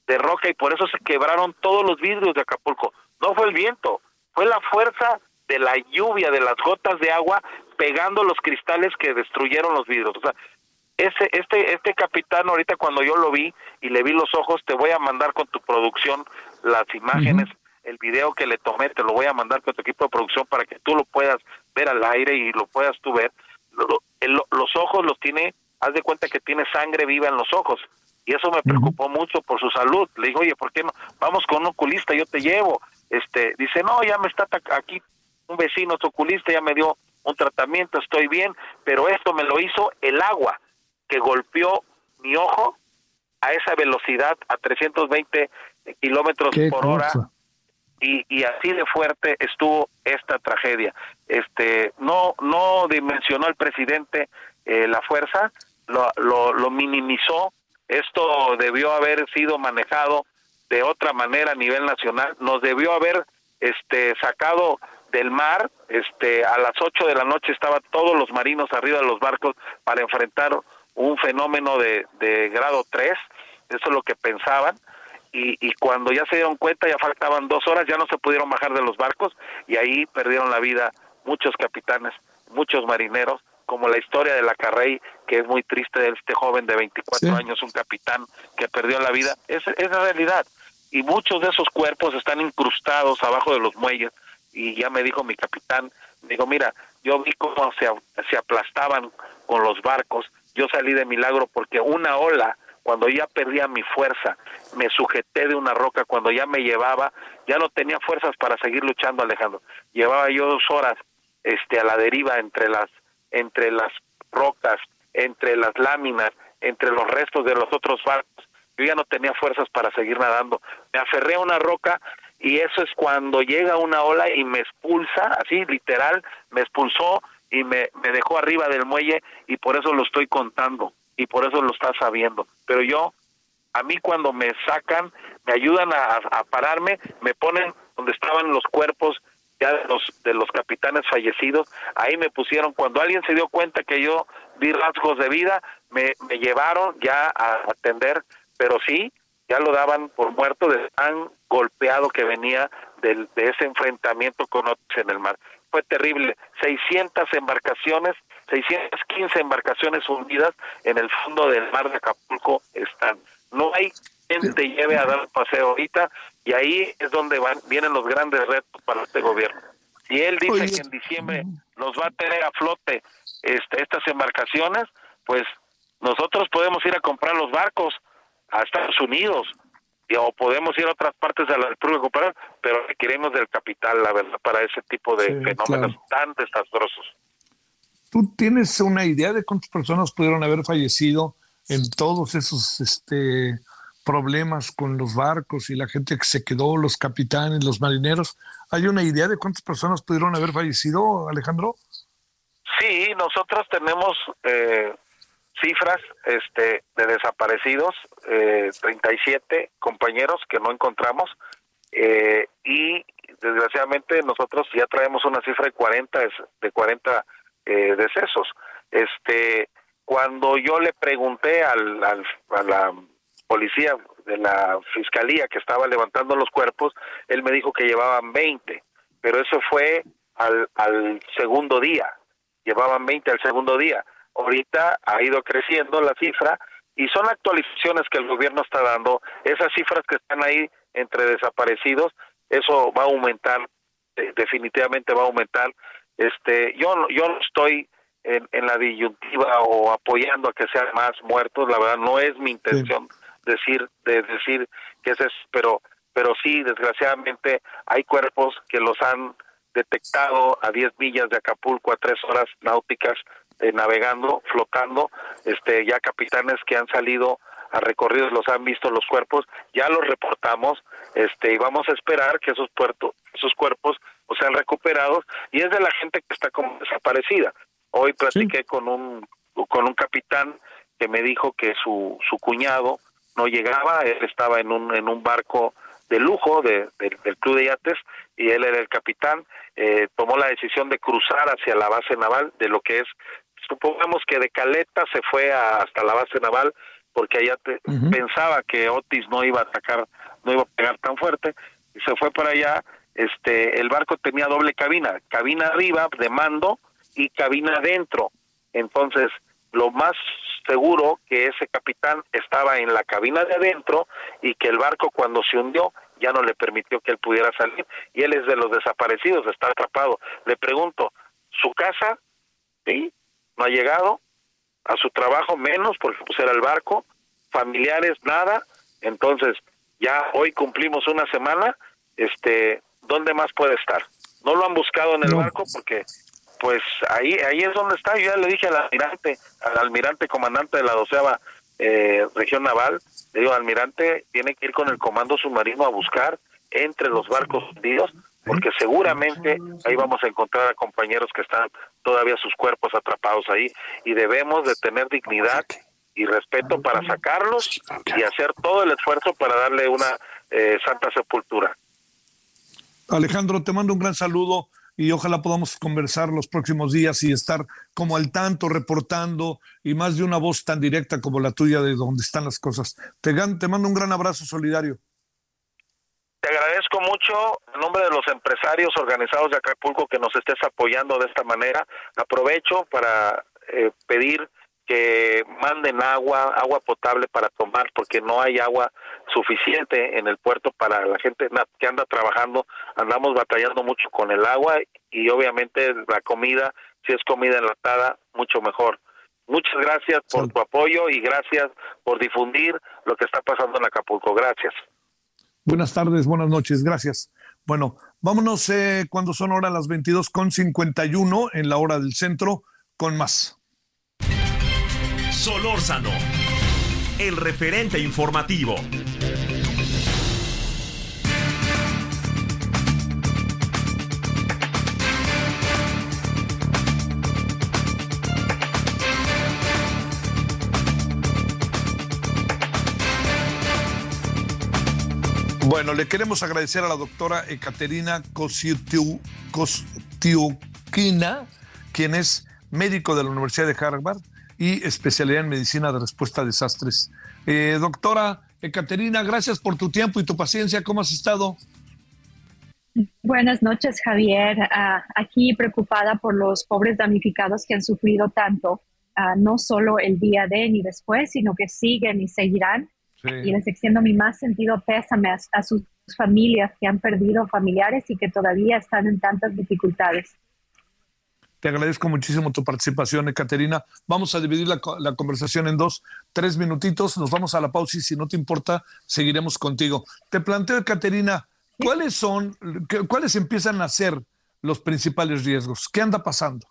de roca y por eso se quebraron todos los vidrios de Acapulco. No fue el viento, fue la fuerza de la lluvia, de las gotas de agua pegando los cristales que destruyeron los vidrios. O sea, ese, este, este capitán ahorita cuando yo lo vi y le vi los ojos, te voy a mandar con tu producción las imágenes, el video que le tomé, te lo voy a mandar con tu equipo de producción para que tú lo puedas ver al aire y lo puedas tú ver. los ojos los tiene, haz de cuenta que tiene sangre viva en los ojos y eso me preocupó mucho por su salud. Le digo, oye, ¿por qué no? Vamos con un oculista, yo te llevo. Este, dice, no, ya me está aquí un vecino, oculista, ya me dio un tratamiento, estoy bien, pero esto me lo hizo el agua que golpeó mi ojo a esa velocidad, a 320 kilómetros por hora. Y, y, así de fuerte estuvo esta tragedia. Este, no, no dimensionó el presidente eh, la fuerza, lo, lo, lo minimizó. Esto debió haber sido manejado de otra manera a nivel nacional. Nos debió haber este, sacado del mar, este, a las 8 de la noche estaban todos los marinos arriba de los barcos para enfrentar un fenómeno de, de grado 3, eso es lo que pensaban, y, y cuando ya se dieron cuenta, ya faltaban dos horas, ya no se pudieron bajar de los barcos, y ahí perdieron la vida muchos capitanes, muchos marineros, como la historia de la Carrey, que es muy triste de este joven de 24 años, un capitán que perdió la vida, es, es la realidad. Y muchos de esos cuerpos están incrustados abajo de los muelles, y ya me dijo mi capitán, digo, mira, yo vi cómo se, se aplastaban con los barcos, yo salí de milagro porque una ola, cuando ya perdía mi fuerza, me sujeté de una roca, cuando ya me llevaba, ya no tenía fuerzas para seguir luchando, Alejandro. Llevaba yo dos horas este, a la deriva entre las, entre las rocas, entre las láminas, entre los restos de los otros barcos. Yo ya no tenía fuerzas para seguir nadando. Me aferré a una roca y eso es cuando llega una ola y me expulsa, así literal, me expulsó y me, me dejó arriba del muelle y por eso lo estoy contando y por eso lo está sabiendo. Pero yo, a mí cuando me sacan, me ayudan a, pararme, me ponen donde estaban los cuerpos ya de los, de los capitanes fallecidos, ahí me pusieron, cuando alguien se dio cuenta que yo di rasgos de vida, me, me llevaron ya a atender, pero sí, ya lo daban por muerto de tan golpeado que venía del, de ese enfrentamiento con otros en el mar. Fue terrible, 600 embarcaciones, 615 embarcaciones hundidas en el fondo del mar de Acapulco están. No hay quien te lleve a dar paseo ahorita y ahí es donde van, vienen los grandes retos para este gobierno. Y él dice que en diciembre nos va a tener a flote este, estas embarcaciones, pues nosotros podemos ir a comprar los barcos a Estados Unidos, o podemos ir a otras partes de la República pero requerimos del capital, la verdad, para ese tipo de fenómenos tan desastrosos. ¿Tú tienes una idea de cuántas personas pudieron haber fallecido en todos esos este, problemas con los barcos y la gente que se quedó, los capitanes, los marineros? ¿Hay una idea de cuántas personas pudieron haber fallecido, Alejandro? Sí, nosotros tenemos eh, cifras este, de desaparecidos, eh, 37 compañeros que no encontramos eh, y desgraciadamente nosotros ya traemos una cifra de 40 de 40 eh, decesos. Este, cuando yo le pregunté al, al, a la policía de la fiscalía que estaba levantando los cuerpos, él me dijo que llevaban 20, pero eso fue al, al segundo día, llevaban 20 al segundo día ahorita ha ido creciendo la cifra y son actualizaciones que el gobierno está dando. Esas cifras que están ahí entre desaparecidos, eso va a aumentar, eh, definitivamente va a aumentar. Este, yo yo no estoy en, en, la disyuntiva o apoyando a que sean más muertos, la verdad no es mi intención decir de decir que es, pero pero sí desgraciadamente hay cuerpos que los han detectado a 10 millas de Acapulco a 3 horas náuticas eh, navegando, flotando, este, ya capitanes que han salido a recorridos los han visto los cuerpos, ya los reportamos, este, y vamos a esperar que esos puertos, esos cuerpos sean recuperados, y es de la gente que está como desaparecida. Hoy platiqué con un con un capitán que me dijo que su, su cuñado no llegaba, él estaba en un en un barco de lujo del club de yates y él era el capitán, eh, tomó la decisión de cruzar hacia la base naval de lo que es, supongamos que de Caleta se fue hasta la base naval porque allá pensaba que Otis no iba a atacar, no iba a pegar tan fuerte, y se fue para allá, este, el barco tenía doble cabina, cabina arriba de mando y cabina adentro, entonces lo más seguro que ese capitán estaba en la cabina de adentro y que el barco cuando se hundió ya no le permitió que él pudiera salir y él es de los desaparecidos, está atrapado. Le pregunto, ¿su casa? Sí, no ha llegado, a su trabajo menos porque pues era el barco, familiares nada, entonces ya hoy cumplimos una semana, este, ¿dónde más puede estar? No lo han buscado en el barco porque pues ahí ahí es donde está. Yo ya le dije al almirante, al almirante comandante de la doceava eh, región naval, le digo, almirante, tiene que ir con el comando submarino a buscar entre los barcos hundidos, porque seguramente ahí vamos a encontrar a compañeros que están todavía sus cuerpos atrapados ahí y debemos de tener dignidad y respeto para sacarlos y hacer todo el esfuerzo para darle una eh, santa sepultura. Alejandro, te mando un gran saludo y ojalá podamos conversar los próximos días y estar como al tanto, reportando y más de una voz tan directa como la tuya de donde están las cosas. Te, te mando un gran abrazo solidario. Te agradezco mucho en nombre de los empresarios organizados de Acapulco que nos estés apoyando de esta manera. Aprovecho para eh, pedir que manden agua, agua potable para tomar, porque no hay agua suficiente en el puerto para la gente que anda trabajando. Andamos batallando mucho con el agua y obviamente la comida, si es comida enlatada, mucho mejor. Muchas gracias por tu apoyo y gracias por difundir lo que está pasando en Acapulco. Gracias. Buenas tardes, buenas noches, gracias. Bueno, vámonos eh, cuando son ahora las 22 con 51 en la hora del centro con más. Solórzano, el referente informativo. Bueno, le queremos agradecer a la doctora Ekaterina Kostiukina, quien es médico de la Universidad de Harvard y especialidad en medicina de respuesta a desastres. Eh, doctora Ecaterina, gracias por tu tiempo y tu paciencia. ¿Cómo has estado? Buenas noches, Javier. Ah, aquí preocupada por los pobres damnificados que han sufrido tanto, ah, no solo el día de ni después, sino que siguen y seguirán. Y les extiendo mi más sentido pésame a sus familias que han perdido familiares y que todavía están en tantas dificultades. Te agradezco muchísimo tu participación, Ekaterina. Vamos a dividir la, conversación en dos, tres minutitos. Nos vamos a la pausa y si no te importa, seguiremos contigo. Te planteo, Ekaterina, ¿cuáles son, cuáles empiezan a ser los principales riesgos? ¿Qué anda pasando?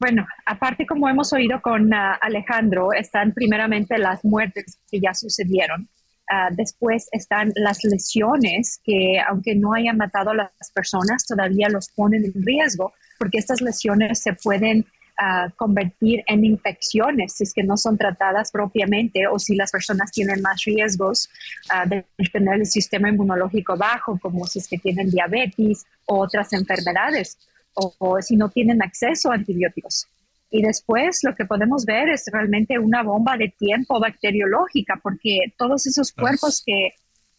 Bueno, aparte como hemos oído con ah, Alejandro, están primeramente las muertes que ya sucedieron. Ah, después están las lesiones que, aunque no hayan matado a las personas, todavía los ponen en riesgo porque estas lesiones se pueden ah, convertir en infecciones si es que no son tratadas propiamente o si las personas tienen más riesgos de tener el sistema inmunológico bajo, como si es que tienen diabetes o otras enfermedades o si no tienen acceso a antibióticos. Y después lo que podemos ver es realmente una bomba de tiempo bacteriológica, porque todos esos cuerpos que,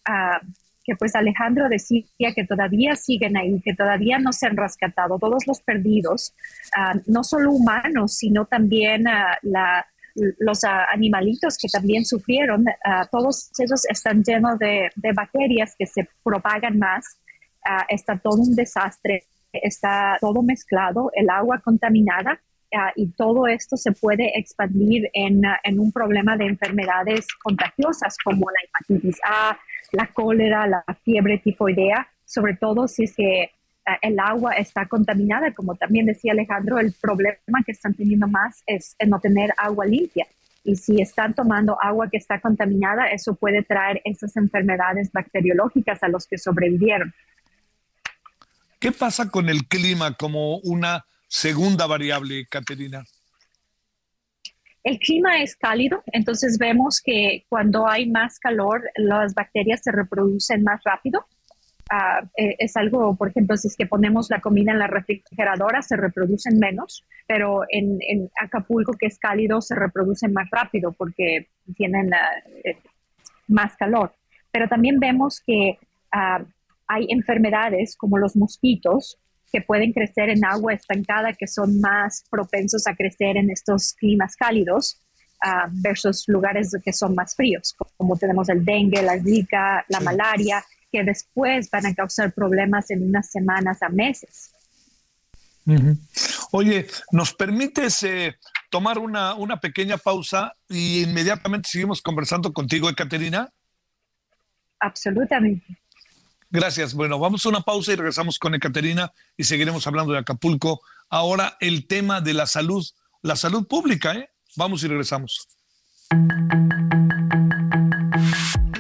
ah, que pues Alejandro decía que todavía siguen ahí, que todavía no se han rescatado, todos los perdidos, ah, no solo humanos, sino también ah, la, los animalitos que también sufrieron, todos ellos están llenos de, de, bacterias que se propagan más, está todo un desastre, está todo mezclado, el agua contaminada Ah, y todo esto se puede expandir en, ah, en, un problema de enfermedades contagiosas como la hepatitis A, la cólera, la fiebre tifoidea, sobre todo si es que ah, el agua está contaminada, como también decía Alejandro, el problema que están teniendo más es no tener agua limpia. Y si están tomando agua que está contaminada, eso puede traer esas enfermedades bacteriológicas a los que sobrevivieron. ¿Qué pasa con el clima como una segunda variable, Caterina? el clima es cálido, entonces vemos que cuando hay más calor, las bacterias se reproducen más rápido. Ah, eh, es algo, por ejemplo, si es que ponemos la comida en la refrigeradora, se reproducen menos, pero en, Acapulco, que es cálido, se reproducen más rápido porque tienen ah, eh, más calor. Pero también vemos que ah, hay enfermedades como los mosquitos que pueden crecer en agua estancada, que son más propensos a crecer en estos climas cálidos uh, versus lugares que son más fríos, como tenemos el dengue, la zika, la malaria, que después van a causar problemas en unas semanas a meses. Oye, ¿nos permites eh, tomar una, una pequeña pausa y inmediatamente seguimos conversando contigo, Ekaterina? Absolutamente. Gracias. Bueno, vamos a una pausa y regresamos con Ekaterina y seguiremos hablando de Acapulco. Ahora el tema de la salud, la salud pública, ¿eh? Vamos y regresamos.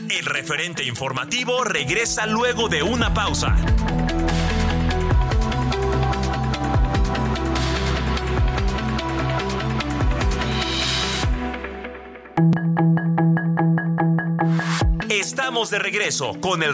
El referente informativo regresa luego de una pausa. Estamos de regreso con el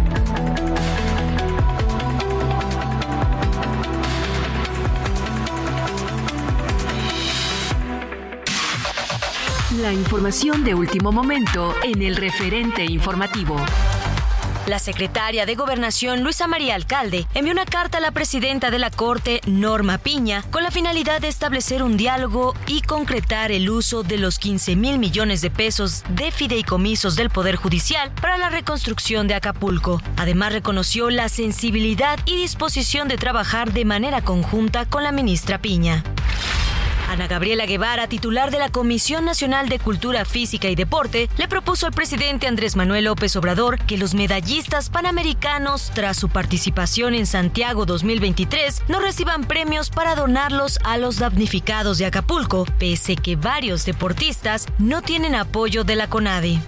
La información de último momento en el referente informativo. La secretaria de Gobernación, Luisa María Alcalde, envió una carta a la presidenta de la Corte, Norma Piña, con la finalidad de establecer un diálogo y concretar el uso de los 15 mil millones de pesos de fideicomisos del Poder Judicial para la reconstrucción de Acapulco. Además, reconoció la sensibilidad y disposición de trabajar de manera conjunta con la ministra Piña. Ana Gabriela Guevara, titular de la Comisión Nacional de Cultura Física y Deporte, le propuso al presidente Andrés Manuel López Obrador que los medallistas panamericanos, tras su participación en Santiago 2023, no reciban premios para donarlos a los damnificados de Acapulco, pese que varios deportistas no tienen apoyo de la CONADE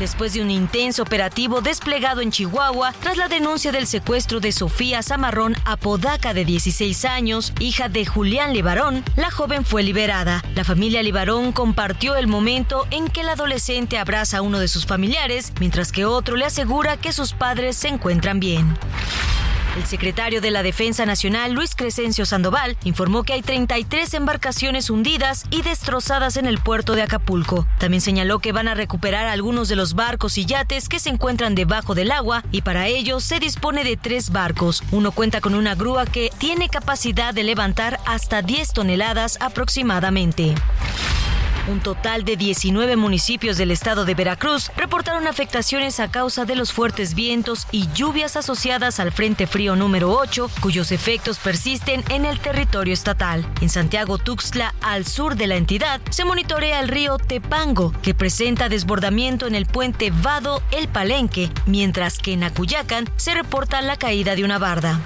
después de un intenso operativo desplegado en Chihuahua tras la denuncia del secuestro de Sofía Zamarrón Apodaca de 16 años, hija de Julián Libarón, la joven fue liberada. La familia Libarón compartió el momento en que el adolescente abraza a uno de sus familiares, mientras que otro le asegura que sus padres se encuentran bien. El secretario de la Defensa Nacional, Luis Crescencio Sandoval, informó que hay 33 embarcaciones hundidas y destrozadas en el puerto de Acapulco. También señaló que van a recuperar algunos de los barcos y yates que se encuentran debajo del agua y para ello se dispone de tres barcos. Uno cuenta con una grúa que tiene capacidad de levantar hasta 10 toneladas aproximadamente. Un total de 19 municipios del estado de Veracruz reportaron afectaciones a causa de los fuertes vientos y lluvias asociadas al Frente Frío número 8, cuyos efectos persisten en el territorio estatal. En Santiago Tuxtla, al sur de la entidad, se monitorea el río Tepango, que presenta desbordamiento en el puente Vado El Palenque, mientras que en Acuyacan se reporta la caída de una barda.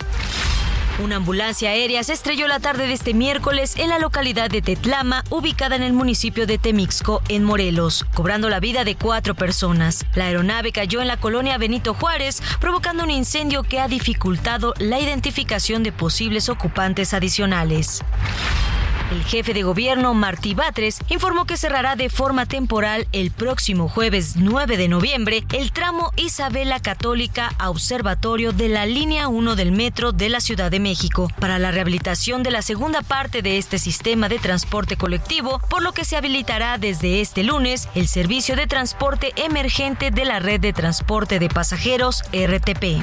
Una ambulancia aérea se estrelló la tarde de este miércoles en la localidad de Tetlama, ubicada en el municipio de Temixco, en Morelos, cobrando la vida de cuatro personas. La aeronave cayó en la colonia Benito Juárez, provocando un incendio que ha dificultado la identificación de posibles ocupantes adicionales. El jefe de gobierno, Martí Batres, informó que cerrará de forma temporal el próximo jueves 9 de noviembre el tramo Isabela Católica a Observatorio de la línea 1 del metro de la Ciudad de México para la rehabilitación de la segunda parte de este sistema de transporte colectivo, por lo que se habilitará desde este lunes el servicio de transporte emergente de la red de transporte de pasajeros RTP.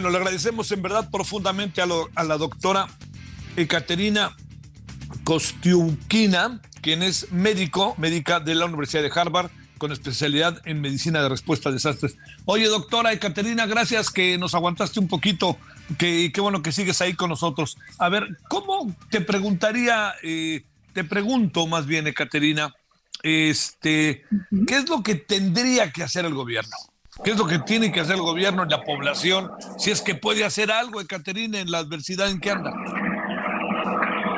Bueno, le agradecemos en verdad profundamente a, a la doctora Ekaterina Kostiukina, quien es médico, médica de la Universidad de Harvard, con especialidad en medicina de respuesta a desastres. Oye, doctora Ekaterina, gracias que nos aguantaste un poquito, que qué bueno que sigues ahí con nosotros. A ver, ¿cómo te preguntaría, eh, te pregunto más bien, Ekaterina, este, ¿qué es lo que tendría que hacer el gobierno? ¿Qué es lo que tiene que hacer el gobierno en la población? Si es que puede hacer algo, Ekaterina, en la adversidad en que anda.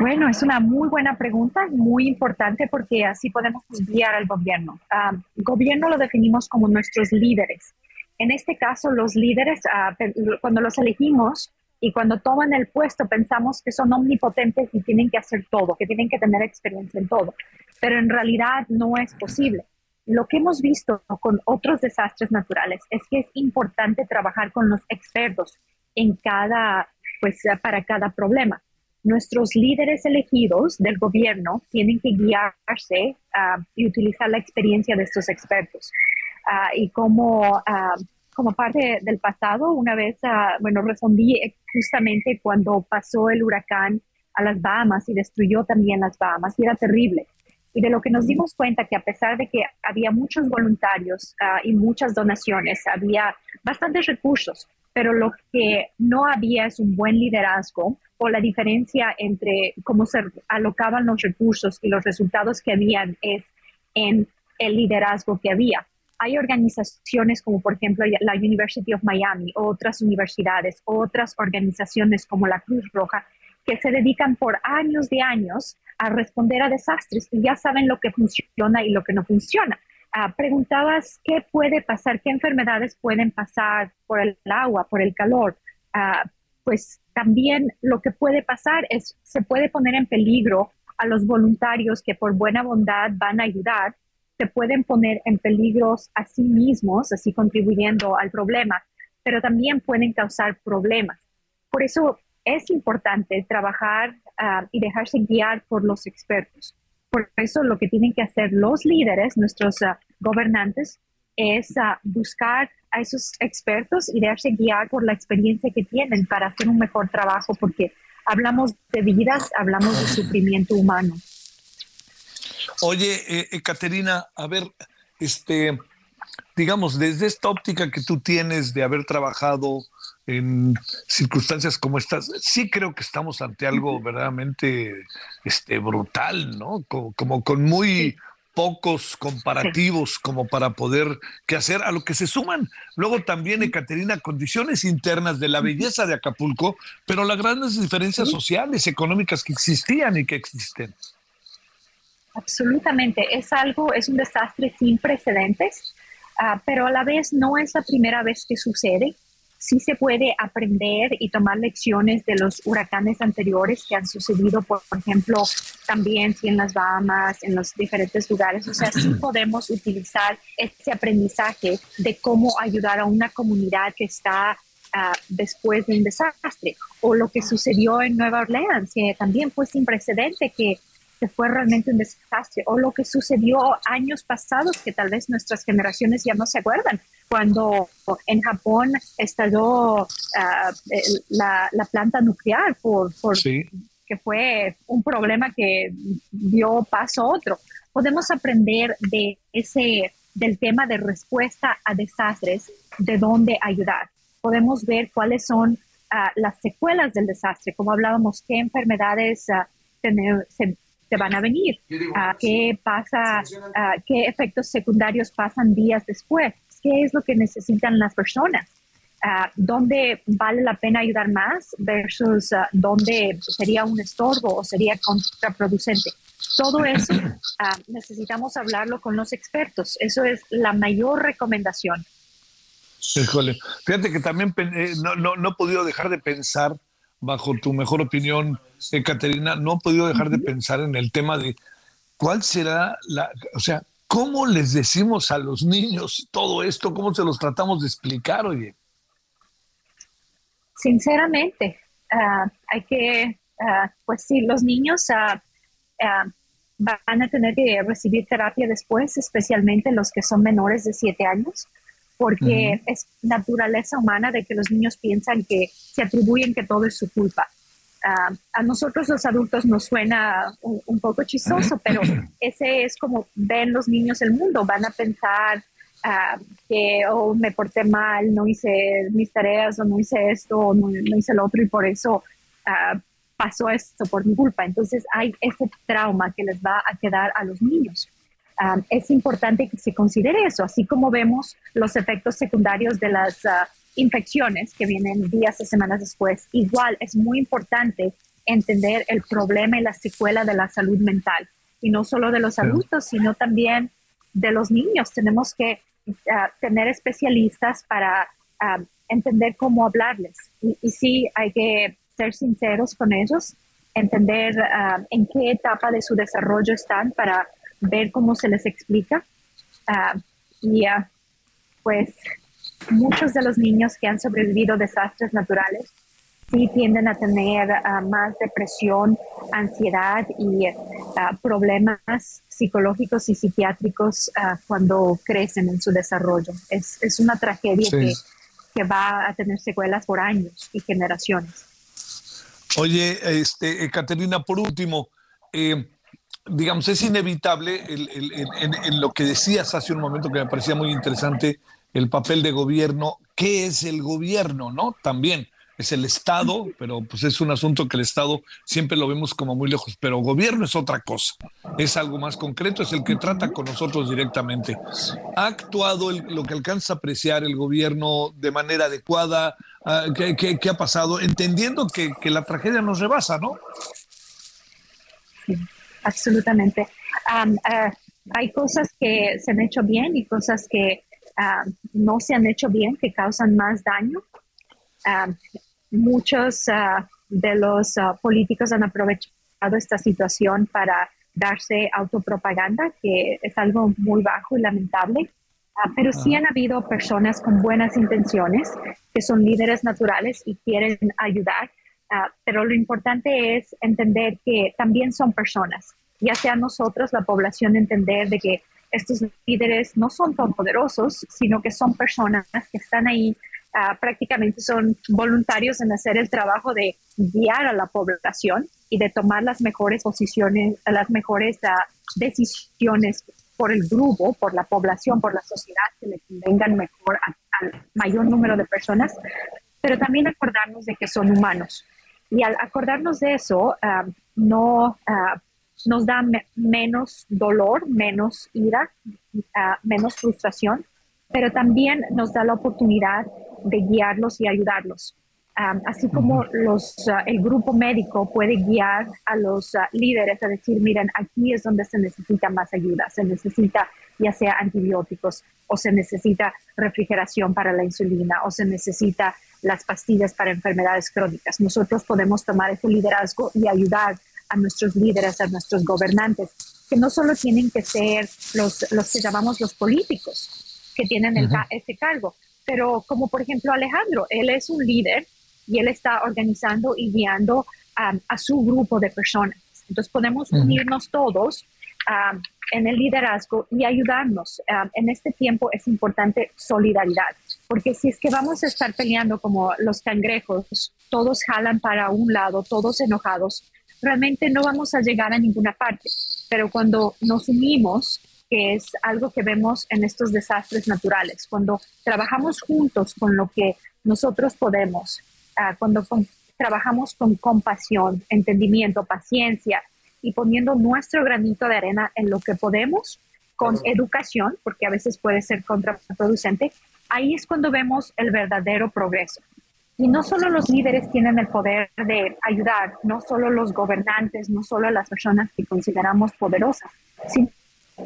Bueno, es una muy buena pregunta, muy importante porque así podemos guiar al gobierno. Uh, gobierno lo definimos como nuestros líderes. En este caso, los líderes, ah, cuando los elegimos y cuando toman el puesto, pensamos que son omnipotentes y tienen que hacer todo, que tienen que tener experiencia en todo. Pero en realidad no es posible. Lo que hemos visto con otros desastres naturales es que es importante trabajar con los expertos en cada, pues, para cada problema nuestros líderes elegidos del gobierno tienen que guiarse ah, y utilizar la experiencia de estos expertos. Ah, y como, ah, como parte del pasado, una vez, bueno, respondí justamente cuando pasó el huracán a las Bahamas y destruyó también las Bahamas, y era terrible. Y de lo que nos dimos cuenta que a pesar de que había muchos voluntarios y muchas donaciones, había bastantes recursos, pero lo que no había es un buen liderazgo o la diferencia entre cómo se alocaban los recursos y los resultados que habían es en el liderazgo que había. Hay organizaciones como por ejemplo la University of Miami, otras universidades, otras organizaciones como la Cruz Roja, que se dedican por años de años a responder a desastres y ya saben lo que funciona y lo que no funciona. Ah, preguntabas qué puede pasar, qué enfermedades pueden pasar por el agua, por el calor. Ah, pues también lo que puede pasar es, se puede poner en peligro a los voluntarios que por buena bondad van a ayudar, se pueden poner en peligro a sí mismos, así contribuyendo al problema, pero también pueden causar problemas. Por eso es importante trabajar ah, y dejarse guiar por los expertos. Por eso lo que tienen que hacer los líderes, nuestros ah, gobernantes, es ah, buscar a esos expertos y dejarse guiar por la experiencia que tienen para hacer un mejor trabajo, porque hablamos de vidas, hablamos de sufrimiento humano. Oye, eh, Caterina, a ver, este, digamos, desde esta óptica que tú tienes de haber trabajado en circunstancias como estas, sí creo que estamos ante algo verdaderamente este, brutal, ¿no? Como, con muy pocos comparativos como para poder que hacer a lo que se suman. Luego también, Ecaterina, condiciones internas de la belleza de Acapulco, pero las grandes diferencias sociales, económicas que existían y que existen. Absolutamente, es algo, es un desastre sin precedentes, ah, pero a la vez no es la primera vez que sucede sí se puede aprender y tomar lecciones de los huracanes anteriores que han sucedido, por, ejemplo, también en las Bahamas, en los diferentes lugares. O sea, sí podemos utilizar ese aprendizaje de cómo ayudar a una comunidad que está ah, después de un desastre. O lo que sucedió en Nueva Orleans, que también fue sin precedente, que fue realmente un desastre, o lo que sucedió años pasados que tal vez nuestras generaciones ya no se acuerdan, cuando en Japón estalló ah, la, planta nuclear por, que fue un problema que dio paso a otro. Podemos aprender de ese del tema de respuesta a desastres, de dónde ayudar. Podemos ver cuáles son ah, las secuelas del desastre, como hablábamos, qué enfermedades uh, tener, se, van a venir, uh, qué pasa, qué efectos secundarios pasan días después, qué es lo que necesitan las personas. dónde vale la pena ayudar más versus dónde sería un estorbo o sería contraproducente. Todo eso necesitamos hablarlo con los expertos. Eso es la mayor recomendación. Híjole, fíjate que también eh, no, no, no he podido dejar de pensar bajo tu mejor opinión, eh, Caterina, no he podido dejar de pensar en el tema de cuál será la, o sea, ¿cómo les decimos a los niños todo esto? ¿Cómo se los tratamos de explicar, oye? Sinceramente, ah, hay que, ah, pues sí, los niños ah, van a tener que recibir terapia después, especialmente los que son menores de siete años porque es naturaleza humana de que los niños piensan que se atribuyen que todo es su culpa. Ah, a nosotros los adultos nos suena un, poco chistoso, pero ese es como ven los niños el mundo, van a pensar ah, que oh, me porté mal, no hice mis tareas o no hice esto o no, hice lo otro y por eso uh, pasó esto por mi culpa. Entonces hay ese trauma que les va a quedar a los niños. Es importante que se considere eso, así como vemos los efectos secundarios de las infecciones que vienen días o semanas después. Igual es muy importante entender el problema y la secuela de la salud mental, y no solo de los adultos, sino también de los niños. Tenemos que ah, tener especialistas para entender cómo hablarles. Y, y, sí, hay que ser sinceros con ellos, entender ah, en qué etapa de su desarrollo están para ver cómo se les explica. y pues muchos de los niños que han sobrevivido desastres naturales sí tienden a tener ah, más depresión, ansiedad y ah, problemas psicológicos y psiquiátricos ah, cuando crecen en su desarrollo. Es, es una tragedia que, que, va a tener secuelas por años y generaciones. Oye, este, Caterina, por último, eh, digamos, es inevitable en, lo que decías hace un momento que me parecía muy interesante el papel de gobierno. ¿Qué es el gobierno? ¿No? También es el Estado, pero pues es un asunto que el Estado siempre lo vemos como muy lejos, pero gobierno es otra cosa, es algo más concreto, es el que trata con nosotros directamente. ¿Ha actuado lo que alcanza a apreciar el gobierno de manera adecuada? Ah, ¿Qué, ha pasado? Entendiendo que, la tragedia nos rebasa, ¿no? Sí, absolutamente. Ah, hay cosas que se han hecho bien y cosas que Ah, no se han hecho bien, que causan más daño. Ah, muchos ah, de los políticos han aprovechado esta situación para darse autopropaganda, que es algo muy bajo y lamentable. pero sí han habido personas con buenas intenciones, que son líderes naturales y quieren ayudar. Pero lo importante es entender que también son personas, ya sea nosotros, la población, entender de que estos líderes no son tan poderosos, sino que son personas que están ahí, ah, prácticamente son voluntarios en hacer el trabajo de guiar a la población y de tomar las mejores posiciones, las mejores ah, decisiones por el grupo, por la población, por la sociedad, que le convengan mejor al mayor número de personas, pero también acordarnos de que son humanos. Y al acordarnos de eso, no nos da menos dolor, menos ira, ah, menos frustración, pero también nos da la oportunidad de guiarlos y ayudarlos. Ah, así como los, ah, el grupo médico puede guiar a los líderes a decir, miren, aquí es donde se necesita más ayuda, se necesita ya sea antibióticos o se necesita refrigeración para la insulina o se necesita las pastillas para enfermedades crónicas. Nosotros podemos tomar ese liderazgo y ayudar a nuestros líderes, a nuestros gobernantes, que no solo tienen que ser los, los que llamamos los políticos que tienen el, ese cargo, pero como por ejemplo Alejandro, él es un líder y él está organizando y guiando a su grupo de personas. Entonces podemos unirnos todos en el liderazgo y ayudarnos. en este tiempo es importante solidaridad, porque si es que vamos a estar peleando como los cangrejos, todos jalan para un lado, todos enojados, realmente no vamos a llegar a ninguna parte. Pero cuando nos unimos, que es algo que vemos en estos desastres naturales, cuando trabajamos juntos con lo que nosotros podemos, ah, cuando trabajamos con compasión, entendimiento, paciencia y poniendo nuestro granito de arena en lo que podemos, con educación, porque a veces puede ser contraproducente, ahí es cuando vemos el verdadero progreso. Y no solo los líderes tienen el poder de ayudar, no solo los gobernantes, no solo las personas que consideramos poderosas, sino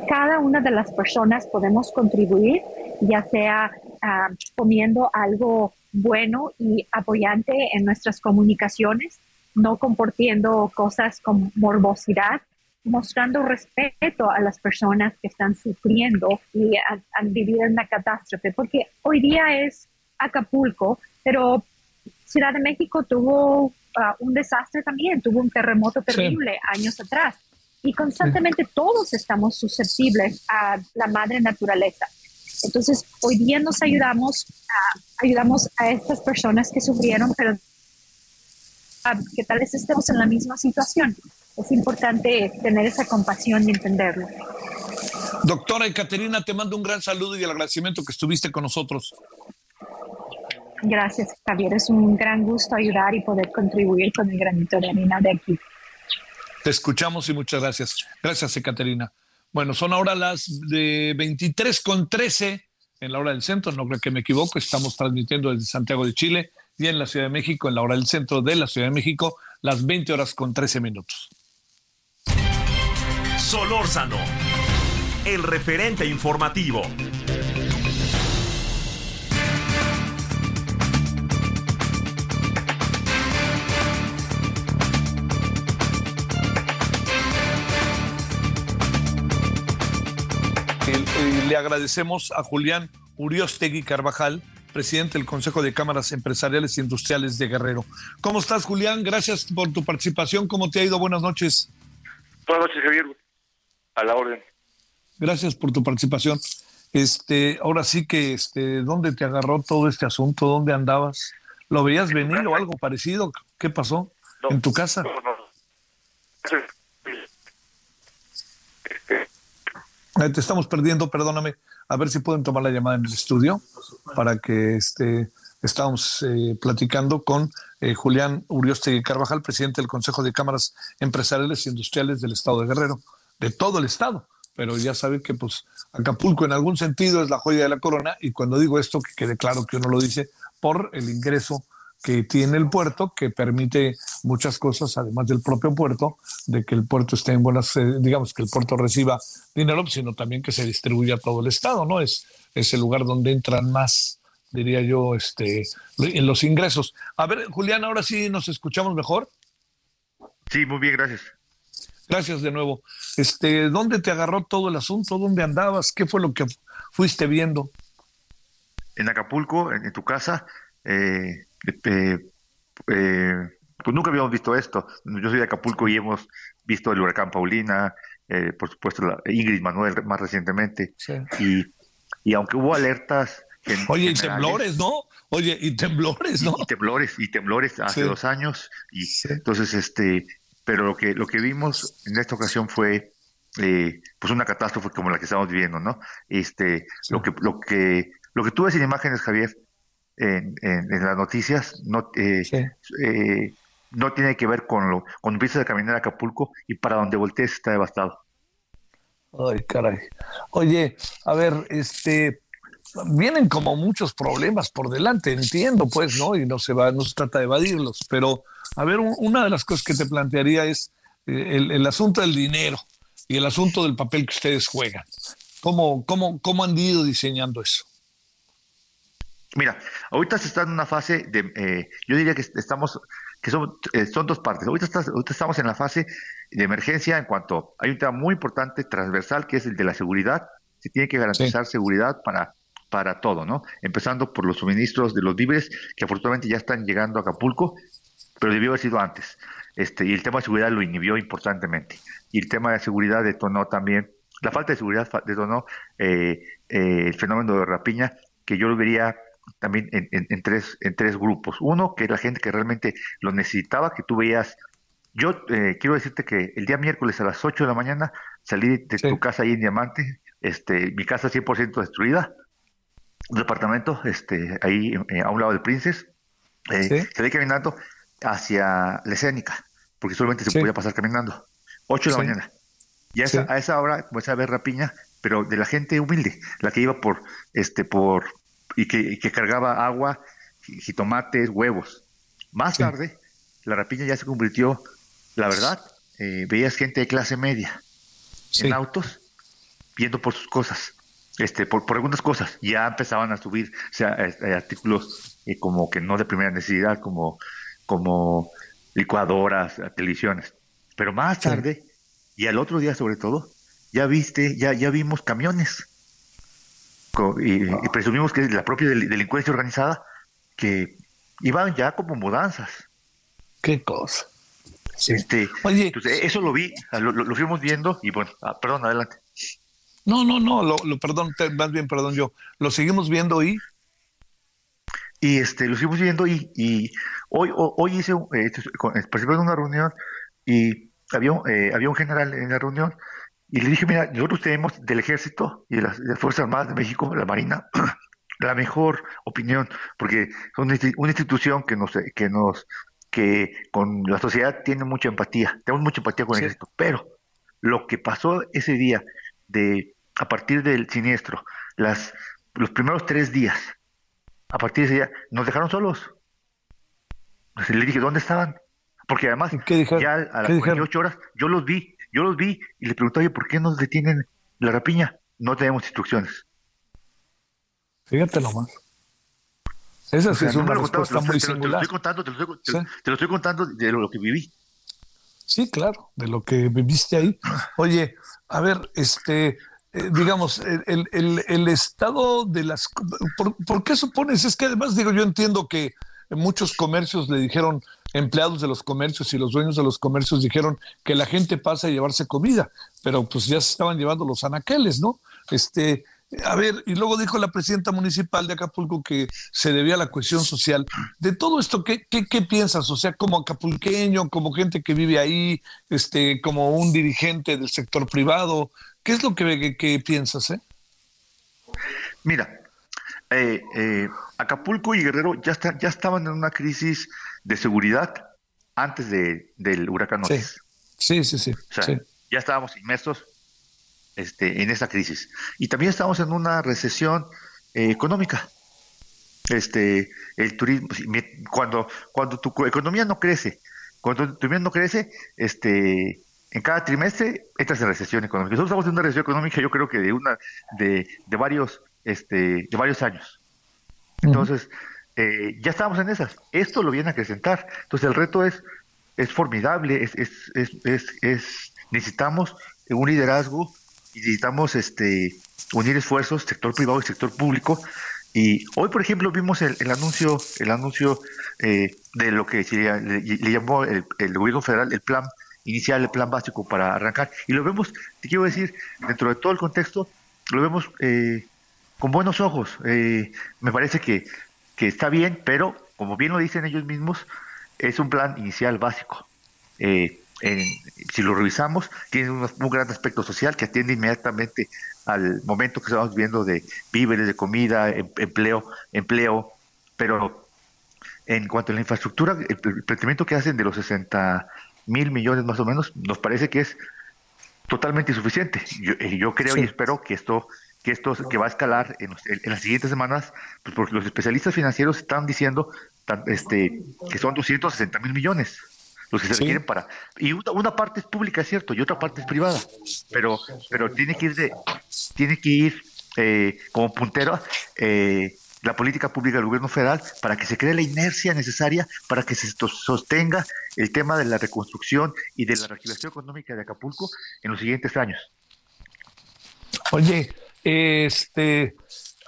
cada una de las personas podemos contribuir, ya sea ah, poniendo algo bueno y apoyante en nuestras comunicaciones, no compartiendo cosas con morbosidad, mostrando respeto a las personas que están sufriendo y han, vivido una catástrofe, porque hoy día es Acapulco, pero Ciudad de México tuvo ah, un desastre también, tuvo un terremoto terrible años atrás. Y constantemente todos estamos susceptibles a la madre naturaleza. Entonces, hoy día nos ayudamos a, ayudamos a estas personas que sufrieron, pero que tal vez estemos en la misma situación. Es importante tener esa compasión y entenderlo. Doctora Caterina, te mando un gran saludo y el agradecimiento que estuviste con nosotros. Gracias, Javier. Es un gran gusto ayudar y poder contribuir con el granito de arena de aquí. Te escuchamos y muchas gracias. Gracias, Caterina. Bueno, son ahora las de 23 con 13 en la hora del centro, no creo que me equivoco, estamos transmitiendo desde Santiago de Chile y en la Ciudad de México, en la hora del centro de la Ciudad de México, las 20 horas con 13 minutos. Solórzano, el referente informativo. Le agradecemos a Julián Uriostegui Carvajal, presidente del Consejo de Cámaras Empresariales e Industriales de Guerrero. ¿Cómo estás, Julián? Gracias por tu participación. ¿Cómo te ha ido? Buenas noches. Buenas noches, Javier. A la orden. Gracias por tu participación. Este, ahora sí que, este, ¿dónde te agarró todo este asunto? ¿Dónde andabas? ¿Lo veías venir o algo parecido? ¿Qué pasó? ¿En tu casa? No, no. Te estamos perdiendo, perdóname. A ver si pueden tomar la llamada en el estudio para que este, estamos eh, platicando con eh, Julián Urioste Carvajal, presidente del Consejo de Cámaras Empresariales e Industriales del Estado de Guerrero, de todo el Estado. Pero ya saben que pues Acapulco en algún sentido es la joya de la corona y cuando digo esto, que quede claro que uno lo dice por el ingreso que tiene el puerto, que permite muchas cosas, además del propio puerto, de que el puerto esté en buenas, eh, digamos, que el puerto reciba dinero, sino también que se distribuya a todo el Estado, ¿no? Es, es el lugar donde entran más, diría yo, este, en los ingresos. A ver, Julián, ahora sí nos escuchamos mejor. Sí, muy bien, gracias. Gracias de nuevo. Este, ¿dónde te agarró todo el asunto? ¿Dónde andabas? ¿Qué fue lo que fuiste viendo? En Acapulco, en, tu casa, eh, este, eh, pues nunca habíamos visto esto. Yo soy de Acapulco y hemos visto el huracán Paulina, eh, por supuesto la Ingrid Manuel más recientemente. Y, y aunque hubo alertas... Oye, y temblores, ¿no? Oye, y temblores, ¿no? Y, temblores, y temblores hace dos años. Y entonces, este, pero lo que, lo que vimos en esta ocasión fue eh, pues una catástrofe como la que estamos viviendo, ¿no? Este, lo que, lo que, lo que tú ves en imágenes, Javier, en, las noticias no, eh, eh, no tiene que ver con lo cuando empiezas a caminar a Acapulco y para donde voltees está devastado. Ay, caray. Oye, a ver, este vienen como muchos problemas por delante, entiendo, pues, ¿no? Y no se va, no se trata de evadirlos, pero a ver, una de las cosas que te plantearía es eh, el, el, asunto del dinero y el asunto del papel que ustedes juegan. ¿Cómo, cómo, cómo han ido diseñando eso? Mira, ahorita se está en una fase de, eh, yo diría que estamos, que son, eh, son dos partes. Ahorita, estamos en la fase de emergencia en cuanto hay un tema muy importante, transversal, que es el de la seguridad. Se tiene que garantizar seguridad para, para todo, ¿no? Empezando por los suministros de los víveres, que afortunadamente ya están llegando a Acapulco, pero debió haber sido antes. Este, y el tema de seguridad lo inhibió importantemente. Y el tema de seguridad detonó también, la falta de seguridad detonó eh, el fenómeno de rapiña, que yo lo vería también en, tres, en tres grupos. Uno, que es la gente que realmente lo necesitaba, que tú veías. Yo eh, quiero decirte que el día miércoles a las 8 de la mañana salí de tu casa ahí en Diamante, este, mi casa 100% destruida, un departamento este, ahí eh, a un lado del Princes. Eh, Salí caminando hacia la escénica, porque solamente se podía pasar caminando. 8 de la mañana. Y a esa, a esa hora comencé a ver rapiña, pero de la gente humilde, la que iba por, este, por y que, cargaba agua, jitomates, huevos. Más tarde, la rapiña ya se convirtió, la verdad, eh, veías gente de clase media en autos viendo por sus cosas, este, por, por algunas cosas. Ya empezaban a subir o sea, este, artículos eh, como que no de primera necesidad, como, como licuadoras, televisiones. Pero más tarde, y al otro día sobre todo, ya viste, ya, ya vimos camiones y, presumimos que es la propia delincuencia organizada que iban ya como mudanzas. Qué cosa. Este, Oye, eso lo vi, lo, fuimos viendo y bueno, ah, perdón, adelante. No, no, no, lo, lo perdón, más bien, perdón yo. ¿Lo seguimos viendo y? Y este, lo seguimos viendo y, y hoy, hoy hice, eh, participé en una reunión y había, eh, había un general en la reunión y le dije, mira, nosotros tenemos del ejército y de las, Fuerzas Armadas de México, la Marina, la mejor opinión, porque son una institución que nos, que nos, que con la sociedad tiene mucha empatía, tenemos mucha empatía con el ejército, pero lo que pasó ese día de, a partir del siniestro, las, los primeros tres días, a partir de ese día, nos dejaron solos. le dije, ¿dónde estaban? Porque además, ya a las 48 horas, yo los vi, yo los vi y le pregunté, oye, ¿por qué nos detienen la rapiña? No tenemos instrucciones. Fíjate nomás. Esa sí es una respuesta muy singular. Te lo, estoy contando, te, lo estoy, contando de lo que viví. Sí, claro, de lo que viviste ahí. Oye, a ver, este, eh, digamos, el, el, el, estado de las... ¿por, ¿por, qué supones? Es que además, digo, yo entiendo que muchos comercios le dijeron, empleados de los comercios y los dueños de los comercios dijeron que la gente pasa a llevarse comida, pero pues ya se estaban llevando los anaqueles, ¿no? Este, a ver, y luego dijo la presidenta municipal de Acapulco que se debía a la cuestión social. De todo esto, ¿qué, qué, piensas? O sea, como acapulqueño, como gente que vive ahí, este, como un dirigente del sector privado, ¿qué es lo que, que piensas? Eh? Mira, eh, eh, Acapulco y Guerrero ya, está, ya estaban en una crisis de seguridad antes de, del huracán Otis. Sí, sí, sí. Ya estábamos inmersos este, en esa crisis. Y también estamos en una recesión eh, económica. Este, el turismo, cuando, cuando tu economía no crece, cuando tu economía no crece, este, en cada trimestre entras en recesión económica. Nosotros estamos en una recesión económica, yo creo que de una, de, de varios, este, de varios años. Entonces, eh, ya estamos en esas. Esto lo viene a acrecentar. Entonces, el reto es, es formidable, es, es, es, es, necesitamos un liderazgo y necesitamos este, unir esfuerzos, sector privado y sector público. Y hoy, por ejemplo, vimos el, el anuncio, el anuncio eh, de lo que le, llamó el, gobierno federal el plan inicial, el plan básico para arrancar. Y lo vemos, te quiero decir, dentro de todo el contexto, lo vemos eh, con buenos ojos. Eh, me parece que, que está bien, pero como bien lo dicen ellos mismos, es un plan inicial básico. Eh, si lo revisamos, tiene un, gran aspecto social que atiende inmediatamente al momento que estamos viendo de víveres, de comida, em, empleo, empleo, pero en cuanto a la infraestructura, el, planteamiento que hacen de los 60 mil millones más o menos, nos parece que es totalmente insuficiente. Yo, eh, yo creo y espero que esto que esto que va a escalar en, las siguientes semanas, pues porque los especialistas financieros están diciendo este, que son 260 mil millones los que se requieren para y una, parte es pública es cierto y otra parte es privada pero pero tiene que ir de tiene que ir eh, como puntero eh, la política pública del gobierno federal para que se cree la inercia necesaria para que se sostenga el tema de la reconstrucción y de la reactivación económica de Acapulco en los siguientes años. Oye, este,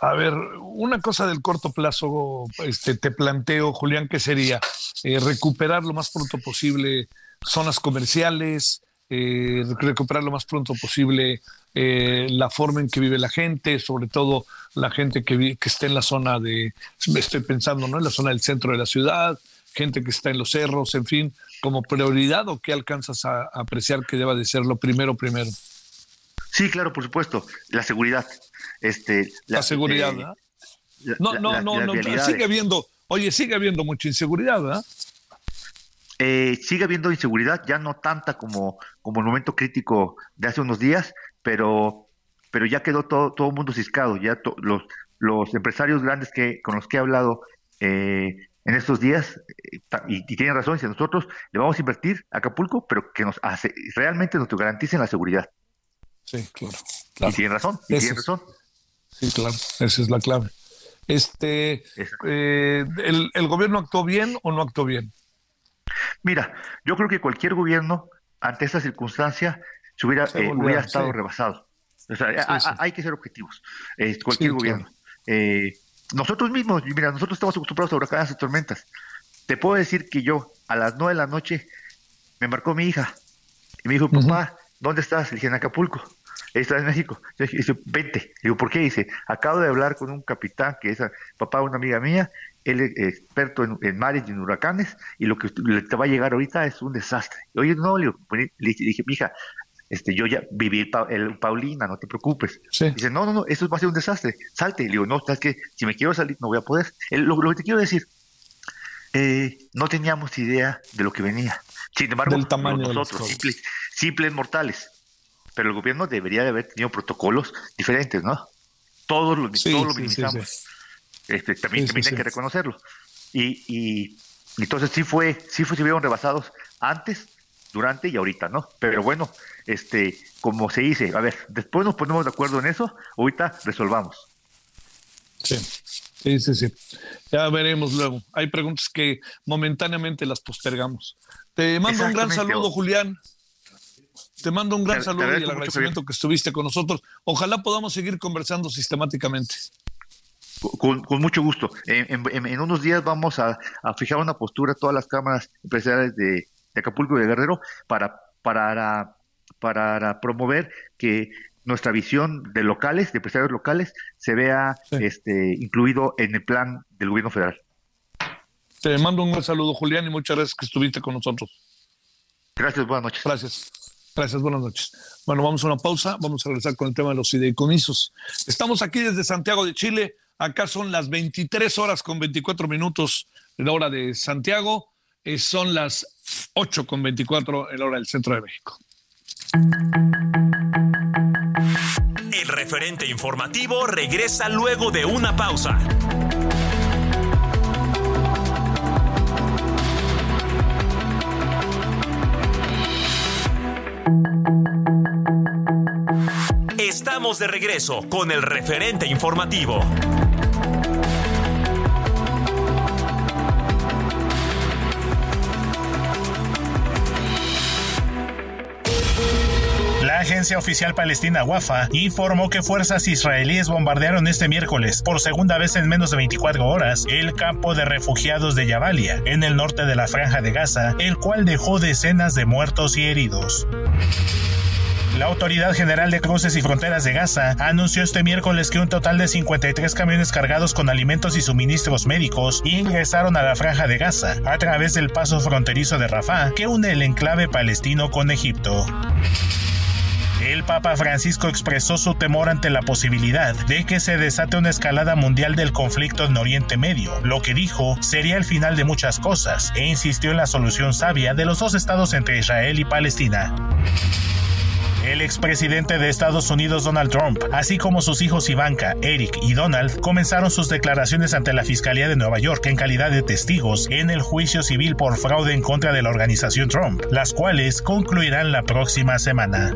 a ver, una cosa del corto plazo, este, te planteo, Julián, que sería eh, recuperar lo más pronto posible zonas comerciales, eh, recuperar lo más pronto posible eh, la forma en que vive la gente, sobre todo la gente que, que está en la zona de, estoy pensando, ¿no? En la zona del centro de la ciudad, gente que está en los cerros, en fin, como prioridad o qué alcanzas a apreciar que deba de ser lo primero primero. Sí, claro, por supuesto. La seguridad. Este, la, seguridad, ¿verdad? no, no, no, no, sigue habiendo, oye, sigue habiendo mucha inseguridad, ¿verdad? Eh, sigue habiendo inseguridad, ya no tanta como, como el momento crítico de hace unos días, pero, pero ya quedó todo, todo el mundo ciscado, ya los, los empresarios grandes que, con los que he hablado eh, en estos días, eh, y, tienen razón, si nosotros le vamos a invertir a Acapulco, pero que nos hace, realmente nos garanticen la seguridad. Sí, claro. Y tiene razón, y tiene razón. Sí, claro, esa es la clave. Este, eh, el, gobierno actuó bien o no actuó bien? Mira, yo creo que cualquier gobierno, ante esta circunstancia, se hubiera, eh, hubiera estado rebasado. O sea, hay que ser objetivos. cualquier gobierno. Eh, nosotros mismos, mira, nosotros estamos acostumbrados a huracanes y tormentas. Te puedo decir que yo, a las nueve de la noche, me marcó mi hija y me dijo, papá, ¿dónde estás? Le dije, en Acapulco. Está en México. Dice, vente. Digo, ¿por qué? Dice, acabo de hablar con un capitán que es papá de una amiga mía, él es experto en, mares y en huracanes, y lo que te va a llegar ahorita es un desastre. Oye, no, le, pues, le dije, mija, este, yo ya viví el, Paulina, no te preocupes. Dice, no, no, no, eso va a ser un desastre, salte. Le digo, no, sabes que si me quiero salir no voy a poder. lo, que te quiero decir, eh, no teníamos idea de lo que venía. Sin embargo, nosotros, simples, simples mortales. Pero el gobierno debería de haber tenido protocolos diferentes, ¿no? Todos lo minimizamos. Este, también también hay que reconocerlo. Y, y entonces sí fue, sí fue, se vieron rebasados antes durante y ahorita, ¿no? Pero bueno, este, como se dice, a ver, después nos ponemos de acuerdo en eso, ahorita resolvamos. Sí, sí, sí, sí. Ya veremos luego. Hay preguntas que momentáneamente las postergamos. Te mando un gran saludo, Julián. Te mando un gran saludo y el agradecimiento que estuviste con nosotros. Ojalá podamos seguir conversando sistemáticamente. Con, mucho gusto. En, unos días vamos a, a, fijar una postura todas las cámaras empresariales de, Acapulco y de Guerrero para, para, para promover que nuestra visión de locales, de empresarios locales, se vea este, incluido en el plan del gobierno federal. Te mando un gran saludo, Julián, y muchas gracias que estuviste con nosotros. Gracias, buenas noches. Gracias. Gracias, buenas noches. Bueno, vamos a una pausa, vamos a regresar con el tema de los fideicomisos. Estamos aquí desde Santiago de Chile, acá son las 23 horas con 24 minutos de la hora de Santiago, eh, son las 8 con 24 en la hora del centro de México. El referente informativo regresa luego de una pausa. De regreso con el referente informativo. La agencia oficial palestina Wafa informó que fuerzas israelíes bombardearon este miércoles, por segunda vez en menos de 24 horas, el campo de refugiados de Jabalia, en el norte de la franja de Gaza, el cual dejó decenas de muertos y heridos. La Autoridad General de Cruces y Fronteras de Gaza anunció este miércoles que un total de 53 camiones cargados con alimentos y suministros médicos ingresaron a la franja de Gaza a través del paso fronterizo de Rafah que une el enclave palestino con Egipto. El Papa Francisco expresó su temor ante la posibilidad de que se desate una escalada mundial del conflicto en Oriente Medio, lo que dijo sería el final de muchas cosas, e insistió en la solución sabia de los dos estados entre Israel y Palestina. El expresidente de Estados Unidos Donald Trump, así como sus hijos Ivanka, Eric y Donald, comenzaron sus declaraciones ante la Fiscalía de Nueva York en calidad de testigos en el juicio civil por fraude en contra de la organización Trump, las cuales concluirán la próxima semana.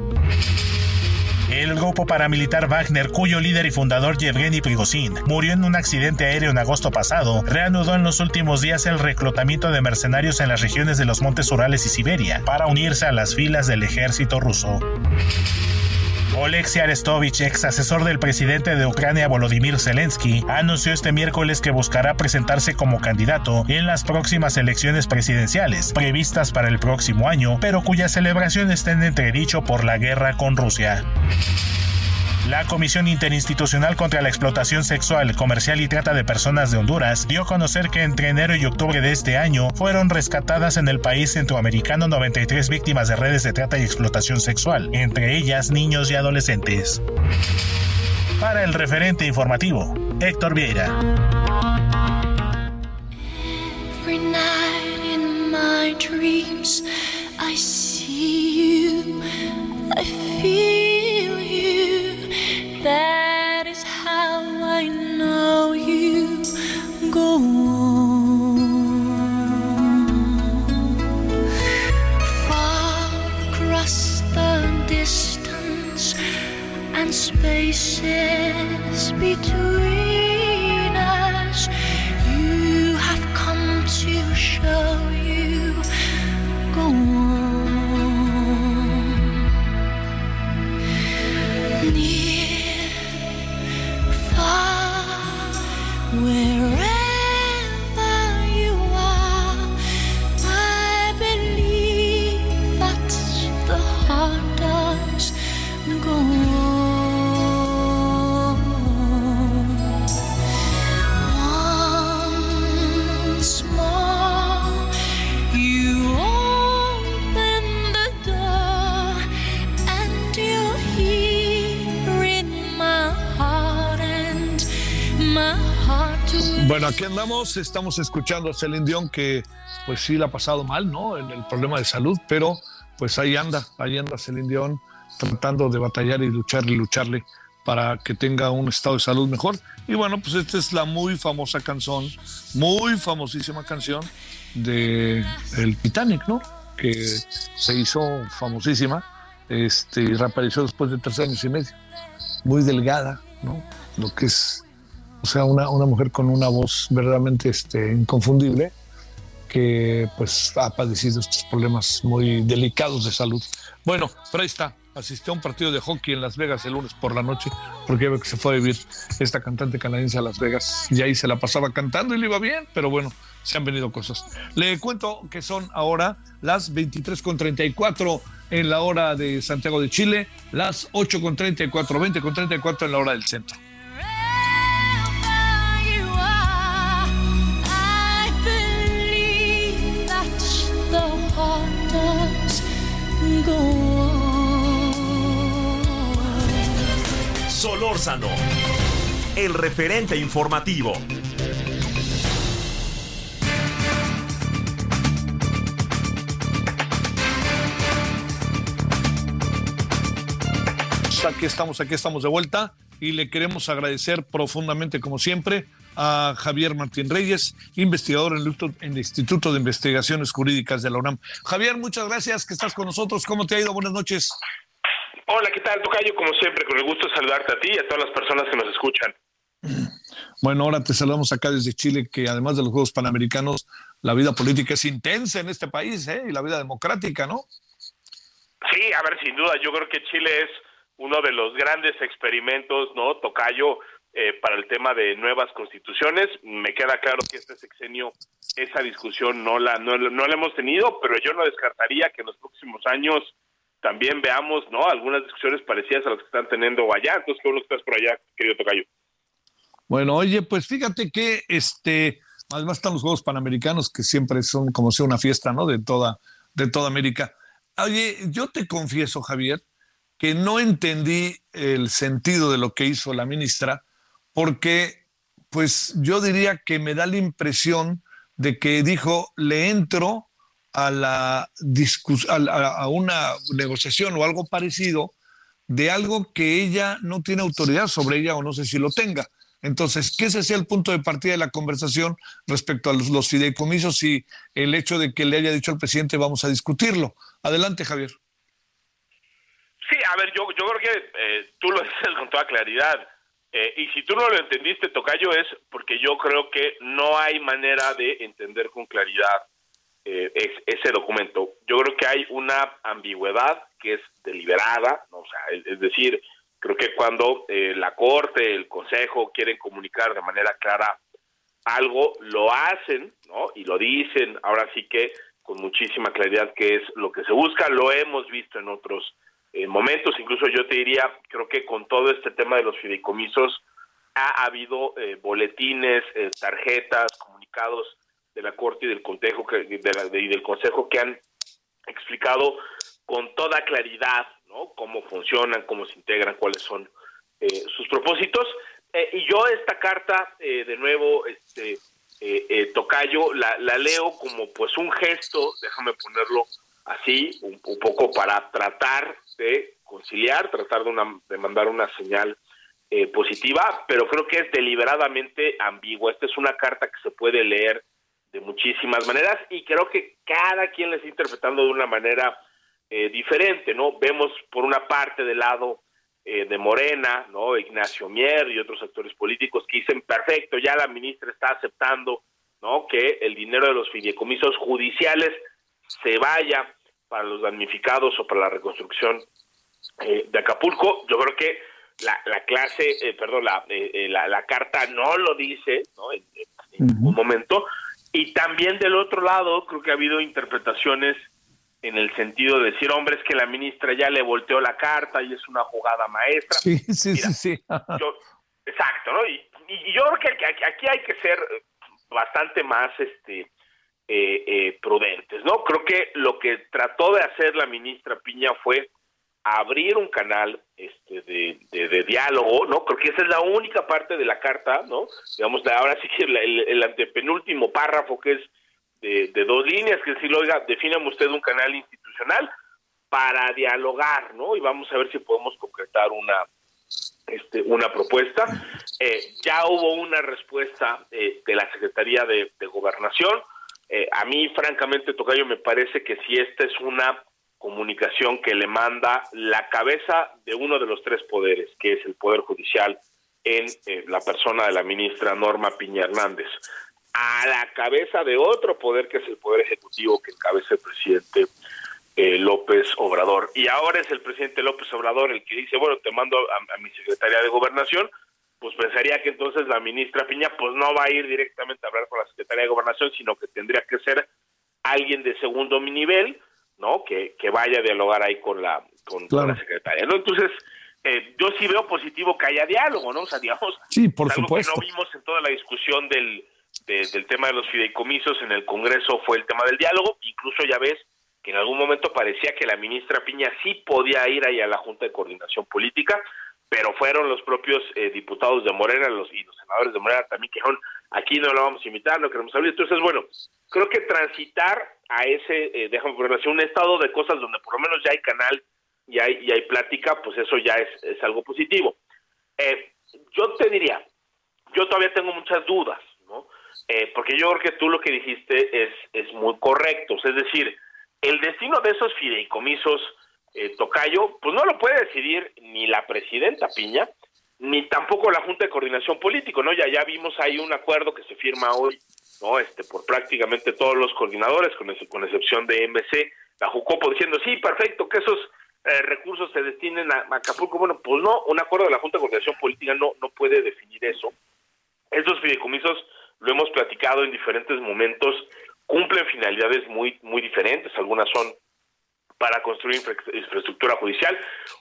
El grupo paramilitar Wagner, cuyo líder y fundador Yevgeny Prigozhin murió en un accidente aéreo en agosto pasado, reanudó en los últimos días el reclutamiento de mercenarios en las regiones de los Montes Urales y Siberia para unirse a las filas del ejército ruso. Oleksiy Arestovich, ex asesor del presidente de Ucrania Volodymyr Zelensky, anunció este miércoles que buscará presentarse como candidato en las próximas elecciones presidenciales, previstas para el próximo año, pero cuya celebración está en entredicho por la guerra con Rusia. La Comisión Interinstitucional contra la Explotación Sexual, Comercial y Trata de Personas de Honduras dio a conocer que entre enero y octubre de este año fueron rescatadas en el país centroamericano 93 víctimas de redes de trata y explotación sexual, entre ellas niños y adolescentes. Para el referente informativo, Héctor Vieira. That is how I know you go on. Far across the distance and spaces between us, you have come to show you go on. Near Andamos, estamos escuchando a Celine Dion que pues sí la ha pasado mal, ¿no? En el problema de salud, pero pues ahí anda, ahí anda Celine Dion tratando de batallar y lucharle lucharle para que tenga un estado de salud mejor. Y bueno, pues esta es la muy famosa canción, muy famosísima canción de el Titanic, ¿no? Que se hizo famosísima este, y reapareció después de tres años y medio. Muy delgada, ¿no? Lo que es, o sea, una, una mujer con una voz verdaderamente este, inconfundible que pues ha padecido estos problemas muy delicados de salud. Bueno, pero ahí está, asistió a un partido de hockey en Las Vegas el lunes por la noche, porque que se fue a vivir esta cantante canadiense a Las Vegas y ahí se la pasaba cantando y le iba bien, pero bueno, se han venido cosas. Le cuento que son ahora las 23.34 en la hora de Santiago de Chile, las 8.34, 20.34 en la hora del centro. Solórzano, el referente informativo. Aquí estamos, aquí estamos de vuelta y le queremos agradecer profundamente, como siempre, a Javier Martín Reyes, investigador en el Instituto de Investigaciones Jurídicas de la UNAM. Javier, muchas gracias que estás con nosotros. ¿Cómo te ha ido? Buenas noches. Hola, ¿qué tal, Tocayo? Como siempre, con el gusto de saludarte a ti y a todas las personas que nos escuchan. Bueno, ahora te saludamos acá desde Chile, que además de los Juegos Panamericanos, la vida política es intensa en este país, ¿eh? Y la vida democrática, ¿no? Sí, a ver, sin duda, yo creo que Chile es uno de los grandes experimentos, ¿no? Tocayo, eh, para el tema de nuevas constituciones. Me queda claro que este sexenio esa discusión no la, no, no la hemos tenido, pero yo no descartaría que en los próximos años también veamos, ¿no? Algunas discusiones parecidas a las que están teniendo allá. Entonces, ¿cómo estás por allá, querido Tocayo? Bueno, oye, pues fíjate que este, además están los Juegos Panamericanos que siempre son como si una fiesta, ¿no? De toda, de toda América. Oye, yo te confieso, Javier, que no entendí el sentido de lo que hizo la ministra, porque pues yo diría que me da la impresión de que dijo, le entro a, la a, una negociación o algo parecido de algo que ella no tiene autoridad sobre ella o no sé si lo tenga. Entonces, ¿qué ese sea el punto de partida de la conversación respecto a los, los, fideicomisos y el hecho de que le haya dicho al presidente vamos a discutirlo? Adelante, Javier. Sí, a ver, yo, yo creo que eh, tú lo dices con toda claridad. Eh, y si tú no lo entendiste, Tocayo, es porque yo creo que no hay manera de entender con claridad eh, ese documento. Yo creo que hay una ambigüedad que es deliberada, ¿no? o sea, es, es, decir, creo que cuando eh, la Corte, el Consejo quieren comunicar de manera clara algo, lo hacen, ¿no? Y lo dicen, ahora sí que con muchísima claridad que es lo que se busca, lo hemos visto en otros en momentos, incluso yo te diría, creo que con todo este tema de los fideicomisos ha habido eh, boletines, eh, tarjetas, comunicados de la Corte y del Consejo que, de la, y del Consejo que han explicado con toda claridad ¿no? cómo funcionan, cómo se integran, cuáles son eh, sus propósitos. y yo esta carta, de nuevo, este Tocayo, la, la leo como pues un gesto, déjame ponerlo así, un, un, poco para tratar de conciliar, tratar de, una, de mandar una señal eh, positiva, pero creo que es deliberadamente ambigua. Esta es una carta que se puede leer de muchísimas maneras y creo que cada quien la está interpretando de una manera eh, diferente, ¿no? Vemos por una parte del lado eh, de Morena, ¿no? Ignacio Mier y otros actores políticos que dicen, perfecto, ya la ministra está aceptando, ¿no? Que el dinero de los fideicomisos judiciales se vaya para los damnificados o para la reconstrucción eh, de Acapulco. Yo creo que la, la clase, eh, perdón, la, eh, la, la, carta no lo dice ¿no? en, en ningún momento. Y también del otro lado, creo que ha habido interpretaciones en el sentido de decir, hombre, es que la ministra ya le volteó la carta y es una jugada maestra. Sí, sí, Mira, sí. sí. yo, exacto, ¿no? Y, y, yo creo que aquí hay que ser bastante más este eh, eh, prudentes, ¿no? Creo que lo que trató de hacer la ministra Piña fue abrir un canal este, de, diálogo, ¿no? Creo que esa es la única parte de la carta, ¿no? Digamos, ahora sí que el, antepenúltimo párrafo que es de, dos líneas, que decir, oiga, defíname usted un canal institucional para dialogar, ¿no? Y vamos a ver si podemos concretar una, este, una propuesta. Eh, ya hubo una respuesta eh, de la Secretaría de, Gobernación. Eh, a mí, francamente, Tocayo, me parece que si esta es una comunicación que le manda la cabeza de uno de los tres poderes, que es el Poder Judicial, en eh, la persona de la ministra Norma Piña Hernández, a la cabeza de otro poder que es el Poder Ejecutivo que encabeza el presidente eh, López Obrador. Y ahora es el presidente López Obrador el que dice, bueno, te mando a, mi secretaria de Gobernación, pues pensaría que entonces la ministra Piña pues no va a ir directamente a hablar con la secretaria de Gobernación, sino que tendría que ser alguien de segundo nivel, ¿no? Que, que vaya a dialogar ahí con la, con, la secretaria, ¿no? Entonces, eh, yo sí veo positivo que haya diálogo, ¿no? O sea, digamos, sí, por algo supuesto. que no vimos en toda la discusión del, del tema de los fideicomisos en el Congreso fue el tema del diálogo, incluso ya ves que en algún momento parecía que la ministra Piña sí podía ir ahí a la Junta de Coordinación Política, pero fueron los propios eh, diputados de Morena los, y los senadores de Morena también que dijeron, aquí no lo vamos a invitar, no queremos hablar. Entonces, bueno, creo que transitar a ese, eh, déjame ponerlo así, un estado de cosas donde por lo menos ya hay canal y hay, y hay plática, pues eso ya es, es algo positivo. Eh, yo te diría, yo todavía tengo muchas dudas, ¿no? Eh, porque yo creo que tú lo que dijiste es, es muy correcto, es decir, el destino de esos fideicomisos, eh, Tocayo, pues no lo puede decidir ni la presidenta Piña, ni tampoco la Junta de Coordinación Político, ¿no? Ya ya vimos ahí un acuerdo que se firma hoy, ¿no? Este por prácticamente todos los coordinadores, con, con excepción de MC, la Jucopo diciendo, "Sí, perfecto, que esos eh, recursos se destinen a, Acapulco." Bueno, pues no, un acuerdo de la Junta de Coordinación Política no no puede definir eso. Esos fideicomisos lo hemos platicado en diferentes momentos, cumplen finalidades muy muy diferentes, algunas son para construir infraestructura judicial,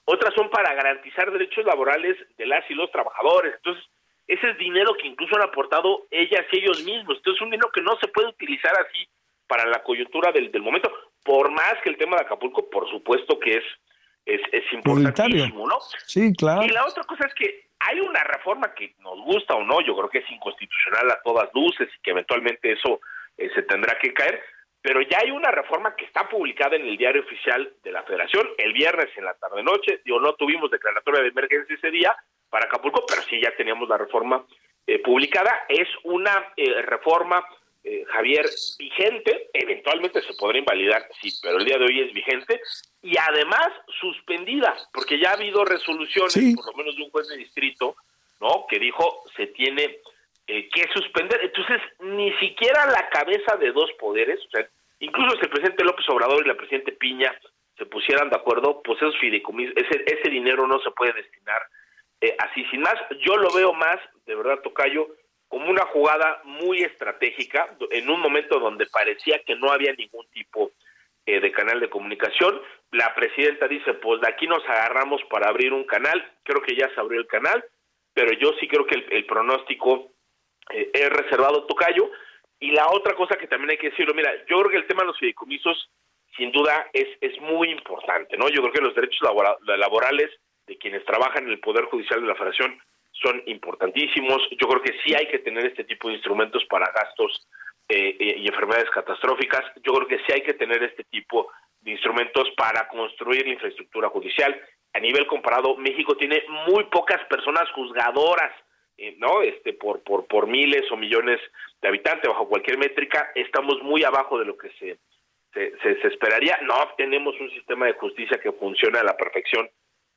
otras son para garantizar derechos laborales de las y los trabajadores. Entonces, ese es dinero que incluso han aportado ellas y ellos mismos. Entonces, es un dinero que no se puede utilizar así para la coyuntura del, momento, por más que el tema de Acapulco, por supuesto que es, es, es importantísimo, ¿no? Sí, claro. Y la otra cosa es que hay una reforma que nos gusta o no, yo creo que es inconstitucional a todas luces y que eventualmente eso eh, se tendrá que caer, pero ya hay una reforma que está publicada en el diario oficial de la Federación el viernes en la tarde-noche. Digo, no tuvimos declaratoria de emergencia ese día para Acapulco, pero sí ya teníamos la reforma eh, publicada. Es una eh, reforma, eh, Javier, vigente. Eventualmente se podrá invalidar, sí, pero el día de hoy es vigente. Y además suspendida, porque ya ha habido resoluciones, por lo menos de un juez de distrito, ¿no? Que dijo se tiene eh, que suspender. Entonces, ni siquiera la cabeza de dos poderes, o sea, incluso si el presidente López Obrador y la presidente Piña se pusieran de acuerdo, pues esos fideicomisos, ese, ese dinero no se puede destinar eh, así sin más. Yo lo veo más, de verdad, Tocayo, como una jugada muy estratégica, en un momento donde parecía que no había ningún tipo eh, de canal de comunicación. La presidenta dice, pues de aquí nos agarramos para abrir un canal, creo que ya se abrió el canal, pero yo sí creo que el pronóstico eh, he reservado tocayo. Y la otra cosa que también hay que decirlo, mira, yo creo que el tema de los fideicomisos, sin duda, es, es muy importante, ¿no? Yo creo que los derechos laborales de quienes trabajan en el Poder Judicial de la Federación son importantísimos. Yo creo que sí hay que tener este tipo de instrumentos para gastos eh, eh, y enfermedades catastróficas. Yo creo que sí hay que tener este tipo de instrumentos para construir la infraestructura judicial. A nivel comparado, México tiene muy pocas personas juzgadoras eh, ¿no? Este, por, por, por miles o millones de habitantes, bajo cualquier métrica, estamos muy abajo de lo que se, se, esperaría. No tenemos un sistema de justicia que funcione a la perfección,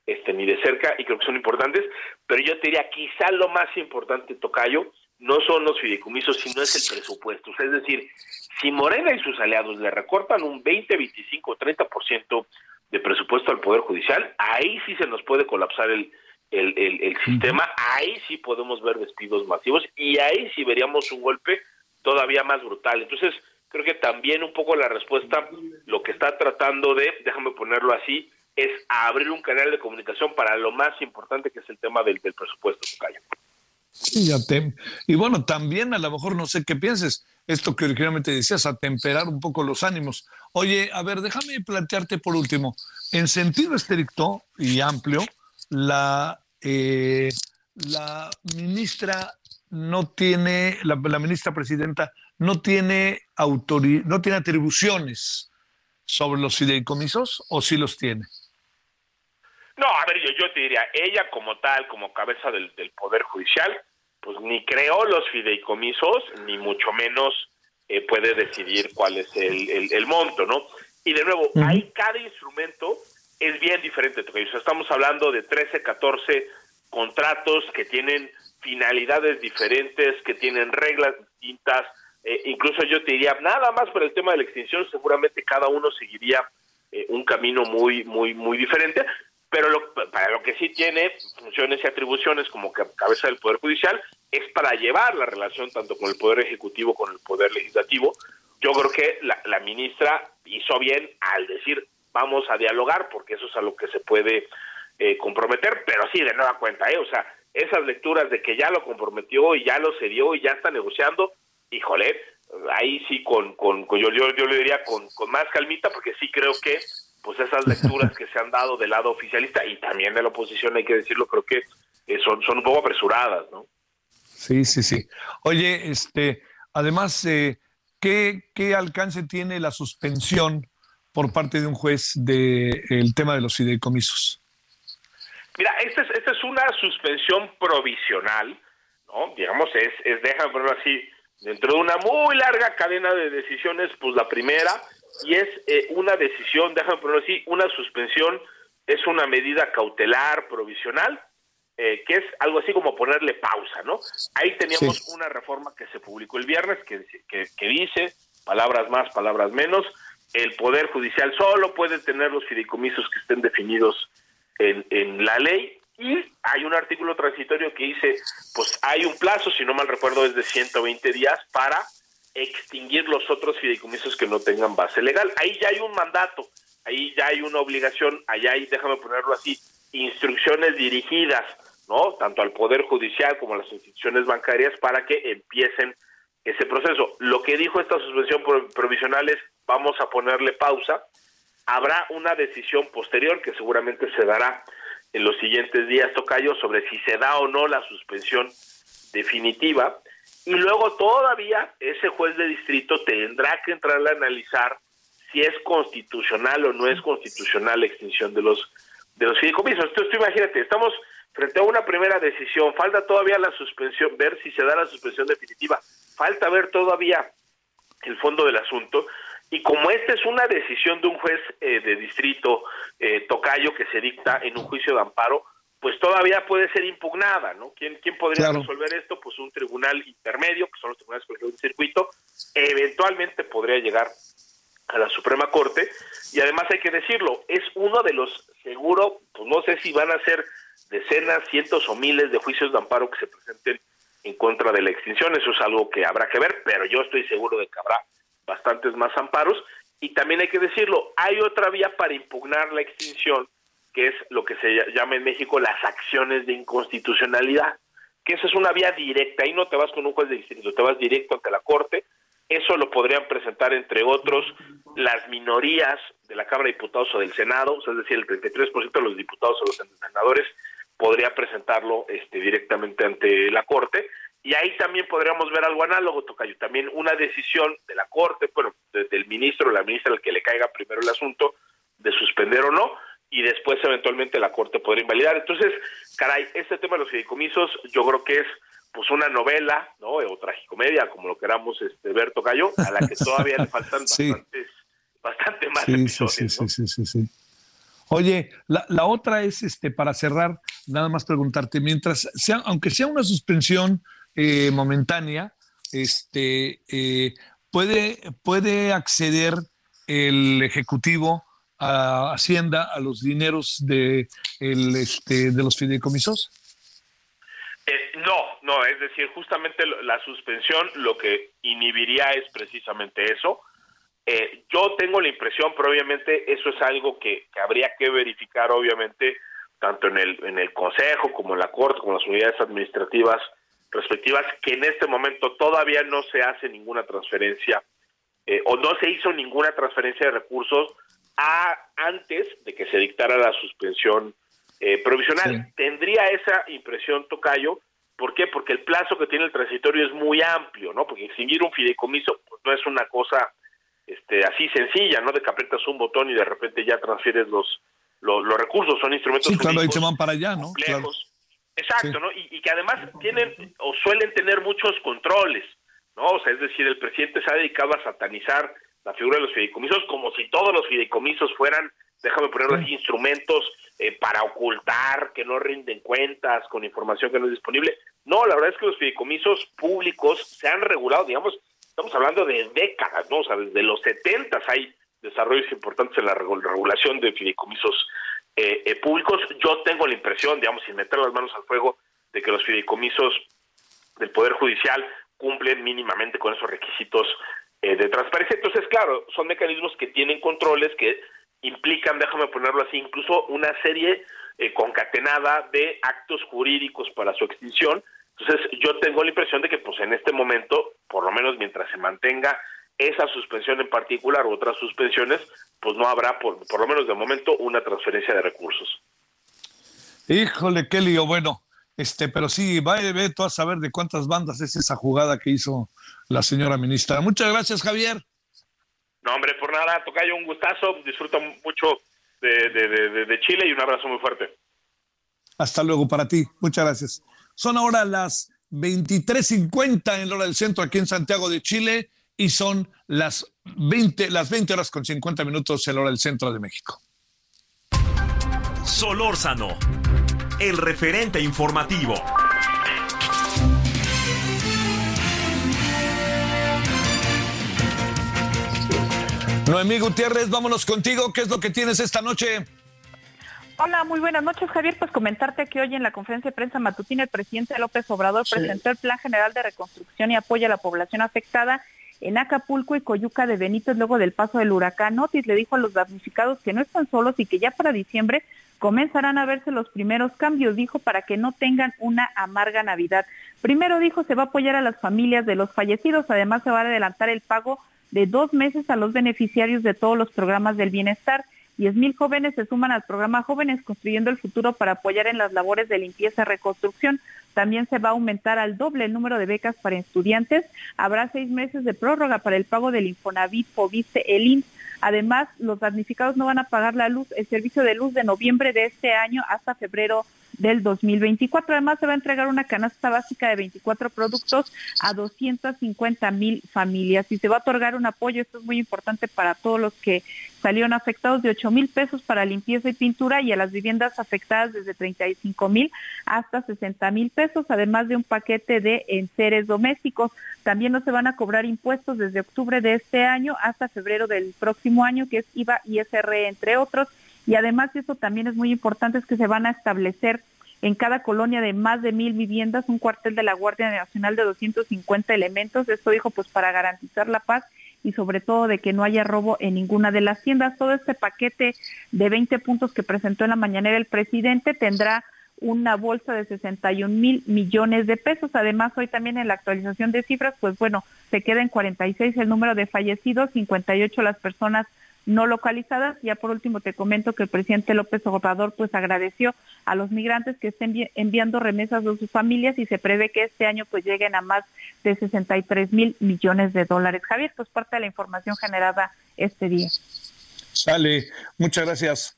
este, ni de cerca, y creo que son importantes, pero yo te diría, quizá lo más importante, Tocayo, no son los fideicomisos, sino es el presupuesto. es decir, si Morena y sus aliados le recortan un 20, 25, 30% de presupuesto al Poder Judicial, ahí sí se nos puede colapsar el, el, el, sistema, ahí sí podemos ver despidos masivos y ahí sí veríamos un golpe todavía más brutal. Entonces, creo que también un poco la respuesta, lo que está tratando de, déjame ponerlo así, es abrir un canal de comunicación para lo más importante que es el tema del, presupuesto, Cayo. Sí, ya te... Y bueno, también a lo mejor no sé qué pienses, esto que originalmente decías, atemperar un poco los ánimos. Oye, a ver, déjame plantearte por último, en sentido estricto y amplio, la, eh, la ministra no tiene, la, ministra presidenta no tiene, no tiene atribuciones sobre los fideicomisos o sí los tiene? No, a ver, yo, yo te diría, ella como tal, como cabeza del, Poder Judicial, pues ni creó los fideicomisos, ni mucho menos eh, puede decidir cuál es el, el, monto, ¿no? Y de nuevo, hay cada instrumento es bien diferente. O estamos hablando de 13, 14 contratos que tienen finalidades diferentes, que tienen reglas distintas. Eh, incluso yo te diría, nada más por el tema de la extinción, seguramente cada uno seguiría eh, un camino muy, muy, muy diferente pero para lo que sí tiene funciones y atribuciones como cabeza del Poder Judicial es para llevar la relación tanto con el Poder Ejecutivo como con el Poder Legislativo. Yo creo que la, ministra hizo bien al decir vamos a dialogar porque eso es a lo que se puede eh, comprometer, pero sí, de nueva cuenta, ¿eh? o sea, esas lecturas de que ya lo comprometió y ya lo cedió y ya está negociando, híjole, ahí sí con, con, yo, yo, yo le diría con, con más calmita porque sí creo que pues esas lecturas que se han dado del lado oficialista y también de la oposición, hay que decirlo, creo que eh, son, son un poco apresuradas, ¿no? Sí, sí, sí. Oye, este, además, eh, ¿qué, ¿qué alcance tiene la suspensión por parte de un juez del el tema de los fideicomisos? Mira, esta es, esta es una suspensión provisional, ¿no? Digamos, es, es déjame ponerlo así, dentro de una muy larga cadena de decisiones, pues la primera y es eh, una decisión, déjame ponerlo así, una suspensión es una medida cautelar provisional, eh, que es algo así como ponerle pausa, ¿no? Ahí teníamos una reforma que se publicó el viernes que, que, dice, palabras más, palabras menos, el Poder Judicial solo puede tener los fideicomisos que estén definidos en, en la ley y hay un artículo transitorio que dice, pues hay un plazo, si no mal recuerdo, es de 120 días para extinguir los otros fideicomisos que no tengan base legal. Ahí ya hay un mandato, ahí ya hay una obligación, allá hay, déjame ponerlo así, instrucciones dirigidas, ¿no? Tanto al Poder Judicial como a las instituciones bancarias para que empiecen ese proceso. Lo que dijo esta suspensión provisional es, vamos a ponerle pausa, habrá una decisión posterior que seguramente se dará en los siguientes días, Tocayo, sobre si se da o no la suspensión definitiva y luego todavía ese juez de distrito tendrá que entrar a analizar si es constitucional o no es constitucional la extinción de los de los fideicomisos. Entonces tú imagínate, estamos frente a una primera decisión, falta todavía la suspensión, ver si se da la suspensión definitiva, falta ver todavía el fondo del asunto, y como esta es una decisión de un juez eh, de distrito eh, tocayo que se dicta en un juicio de amparo, pues todavía puede ser impugnada, ¿no? ¿Quién, quién podría resolver esto? Pues un tribunal intermedio, que son los tribunales colegiados de circuito, eventualmente podría llegar a la Suprema Corte, y además hay que decirlo, es uno de los, seguro, pues no sé si van a ser decenas, cientos o miles de juicios de amparo que se presenten en contra de la extinción, eso es algo que habrá que ver, pero yo estoy seguro de que habrá bastantes más amparos, y también hay que decirlo, hay otra vía para impugnar la extinción, que es lo que se llama en México las acciones de inconstitucionalidad, que esa es una vía directa, ahí no te vas con un juez de distrito, te vas directo ante la Corte, eso lo podrían presentar entre otros las minorías de la Cámara de Diputados o del Senado, es decir, el 33% de los diputados o los senadores podría presentarlo este, directamente ante la Corte, y ahí también podríamos ver algo análogo, Tocayo, también una decisión de la Corte, bueno, del ministro o la ministra al que le caiga primero el asunto, de suspender o no, y después eventualmente la Corte podrá invalidar. Entonces, caray, este tema de los fideicomisos yo creo que es pues una novela, ¿no? O tragicomedia, como lo queramos este, ver, Tocayo, a la que todavía le faltan bastantes, bastante más episodios, sí, sí, sí, sí, Oye, la, la, otra es, este, para cerrar, nada más preguntarte, mientras sea, aunque sea una suspensión eh, momentánea, este, eh, puede, puede acceder el Ejecutivo a Hacienda a los dineros de, el, este, de los fideicomisos? Eh, no, no, es decir, justamente la suspensión lo que inhibiría es precisamente eso. Eh, yo tengo la impresión, pero obviamente eso es algo que, habría que verificar, obviamente, tanto en el, en el Consejo como en la Corte, como en las unidades administrativas respectivas, que en este momento todavía no se hace ninguna transferencia eh, o no se hizo ninguna transferencia de recursos a, antes de que se dictara la suspensión eh, provisional. Tendría esa impresión, Tocayo. ¿Por qué? Porque el plazo que tiene el transitorio es muy amplio, ¿no? Porque extinguir un fideicomiso pues, no es una cosa este, así sencilla, ¿no? De que aprietas un botón y de repente ya transfieres los, los, recursos, son instrumentos sí, claro, ahí se van para allá, ¿no? Exacto, ¿no? Y, que además tienen o suelen tener muchos controles, ¿no? O sea, es decir, el presidente se ha dedicado a satanizar la figura de los fideicomisos como si todos los fideicomisos fueran, déjame ponerlo así, instrumentos eh, para ocultar, que no rinden cuentas, con información que no es disponible. No, la verdad es que los fideicomisos públicos se han regulado, digamos, estamos hablando de décadas, ¿no? O sea, desde los 70 hay desarrollos importantes en la regulación de fideicomisos eh, eh, públicos. Yo tengo la impresión, digamos, sin meter las manos al fuego, de que los fideicomisos del Poder Judicial cumplen mínimamente con esos requisitos eh, de transparencia. Entonces, claro, son mecanismos que tienen controles que implican, déjame ponerlo así, incluso una serie concatenada de actos jurídicos para su extinción. Entonces, yo tengo la impresión de que, pues, en este momento, por lo menos mientras se mantenga esa suspensión en particular u otras suspensiones, pues no habrá, por, por lo menos de momento, una transferencia de recursos. Híjole, qué lío. Bueno, este, pero sí, va a saber de cuántas bandas es esa jugada que hizo la señora ministra. Muchas gracias, Javier. No, hombre, por nada, Tocayo, un gustazo. Disfruto mucho de, de, de Chile y un abrazo muy fuerte. Hasta luego para ti. Muchas gracias. Son ahora las 23.50 en la hora del centro aquí en Santiago de Chile y son las 20, las 20 horas con 50 minutos en la hora del centro de México. Solórzano, el referente informativo. Noemí Gutiérrez, vámonos contigo. ¿Qué es lo que tienes esta noche? Hola, muy buenas noches, Javier. Pues comentarte que hoy en la conferencia de prensa matutina el presidente López Obrador presentó el Plan General de Reconstrucción y Apoyo a la Población Afectada en Acapulco y Coyuca de Benítez luego del paso del huracán Otis. Le dijo a los damnificados que no están solos y que ya para diciembre comenzarán a verse los primeros cambios, dijo, para que no tengan una amarga Navidad. Primero dijo, se va a apoyar a las familias de los fallecidos, además se va a adelantar el pago de dos meses a los beneficiarios de todos los programas del bienestar. Diez mil jóvenes se suman al programa Jóvenes Construyendo el Futuro para apoyar en las labores de limpieza y reconstrucción. También se va a aumentar al doble el número de becas para estudiantes. Habrá seis meses de prórroga para el pago del Infonavit, Fobiste, el IMSS. Además, los damnificados no van a pagar la luz, el servicio de luz de noviembre de este año hasta febrero del 2024. Además, se va a entregar una canasta básica de 24 productos a 250 mil familias y se va a otorgar un apoyo, esto es muy importante para todos los que salieron afectados de 8 mil pesos para limpieza y pintura y a las viviendas afectadas desde 35 mil hasta 60 mil pesos, además de un paquete de enseres domésticos. También no se van a cobrar impuestos desde octubre de este año hasta febrero del próximo año, que es IVA y SR, entre otros y además eso también es muy importante, es que se van a establecer en cada colonia de más de mil viviendas un cuartel de la Guardia Nacional de 250 elementos. Esto dijo pues para garantizar la paz y sobre todo de que no haya robo en ninguna de las tiendas. Todo este paquete de 20 puntos que presentó en la mañanera el presidente tendrá una bolsa de 61 mil millones de pesos. Además, hoy también en la actualización de cifras, pues bueno, se queda en 46 el número de fallecidos, 58 las personas no localizadas. Ya por último te comento que el presidente López Obrador pues agradeció a los migrantes que estén enviando remesas de sus familias y se prevé que este año pues lleguen a más de 63 mil millones de dólares. Javier, pues parte de la información generada este día. Sale, muchas gracias.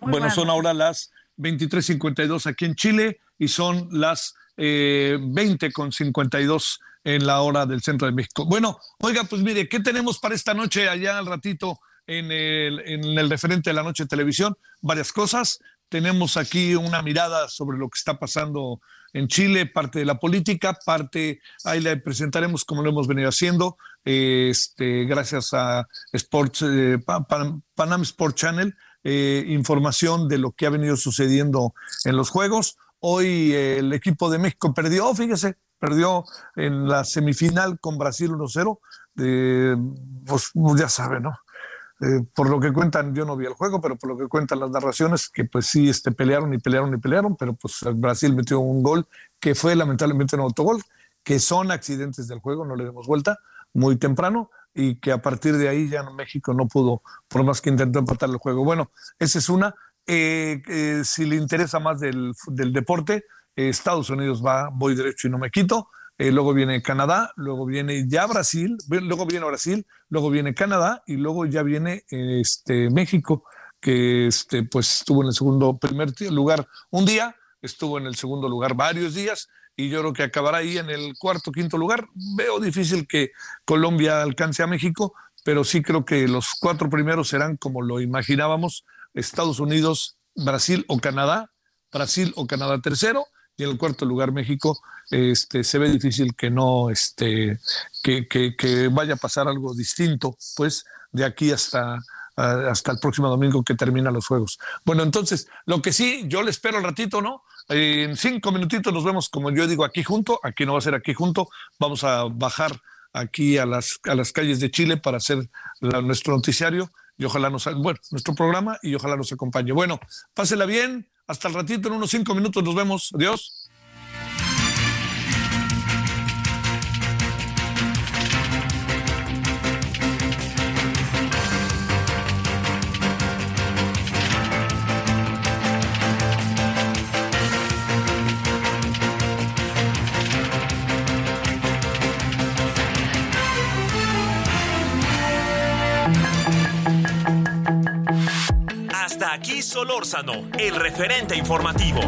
bueno, son ahora las 23.52 aquí en Chile y son las eh, 20.52 en la hora del centro de México. Bueno, oiga, pues mire, ¿qué tenemos para esta noche allá al ratito en el, en el referente de la noche de televisión? Varias cosas. Tenemos aquí una mirada sobre lo que está pasando en Chile, parte de la política, parte, ahí le presentaremos como lo hemos venido haciendo, este, gracias a Sports, eh, Panam Sport Channel, eh, información de lo que ha venido sucediendo en los Juegos. Hoy el equipo de México perdió, fíjese, perdió en la semifinal con Brasil 1-0. pues ya sabe, ¿no? Eh, por lo que cuentan, yo no vi el juego, pero por lo que cuentan las narraciones, que pues sí este, pelearon y pelearon y pelearon, pero pues Brasil metió un gol que fue lamentablemente un autogol, que son accidentes del juego, no le demos vuelta, muy temprano, y que a partir de ahí ya México no pudo, por más que intentó empatar el juego. Bueno, esa es una. Eh, eh, si le interesa más del, deporte, Estados Unidos va, voy derecho y no me quito. luego viene Canadá, luego viene ya Brasil, luego viene Brasil, luego viene Canadá y luego ya viene este, México, que este, pues estuvo en el segundo, primer lugar un día, estuvo en el segundo lugar varios días y yo creo que acabará ahí en el cuarto, quinto lugar. Veo difícil que Colombia alcance a México, pero sí creo que los cuatro primeros serán como lo imaginábamos, Estados Unidos, Brasil o Canadá, Brasil o Canadá tercero, y en el cuarto lugar México, este, se ve difícil que no, este, que, que, vaya a pasar algo distinto, pues, de aquí hasta, hasta el próximo domingo que termina los juegos. Bueno, entonces, lo que sí, yo le espero al ratito, ¿no? En cinco minutitos nos vemos, como yo digo, aquí junto, aquí no va a ser aquí junto, vamos a bajar aquí a las, a las calles de Chile para hacer nuestro noticiario y ojalá nos, bueno, nuestro programa y ojalá nos acompañe. Bueno, pásela bien, hasta el ratito, en unos cinco minutos nos vemos, adiós. Aquí Solórzano, el referente informativo.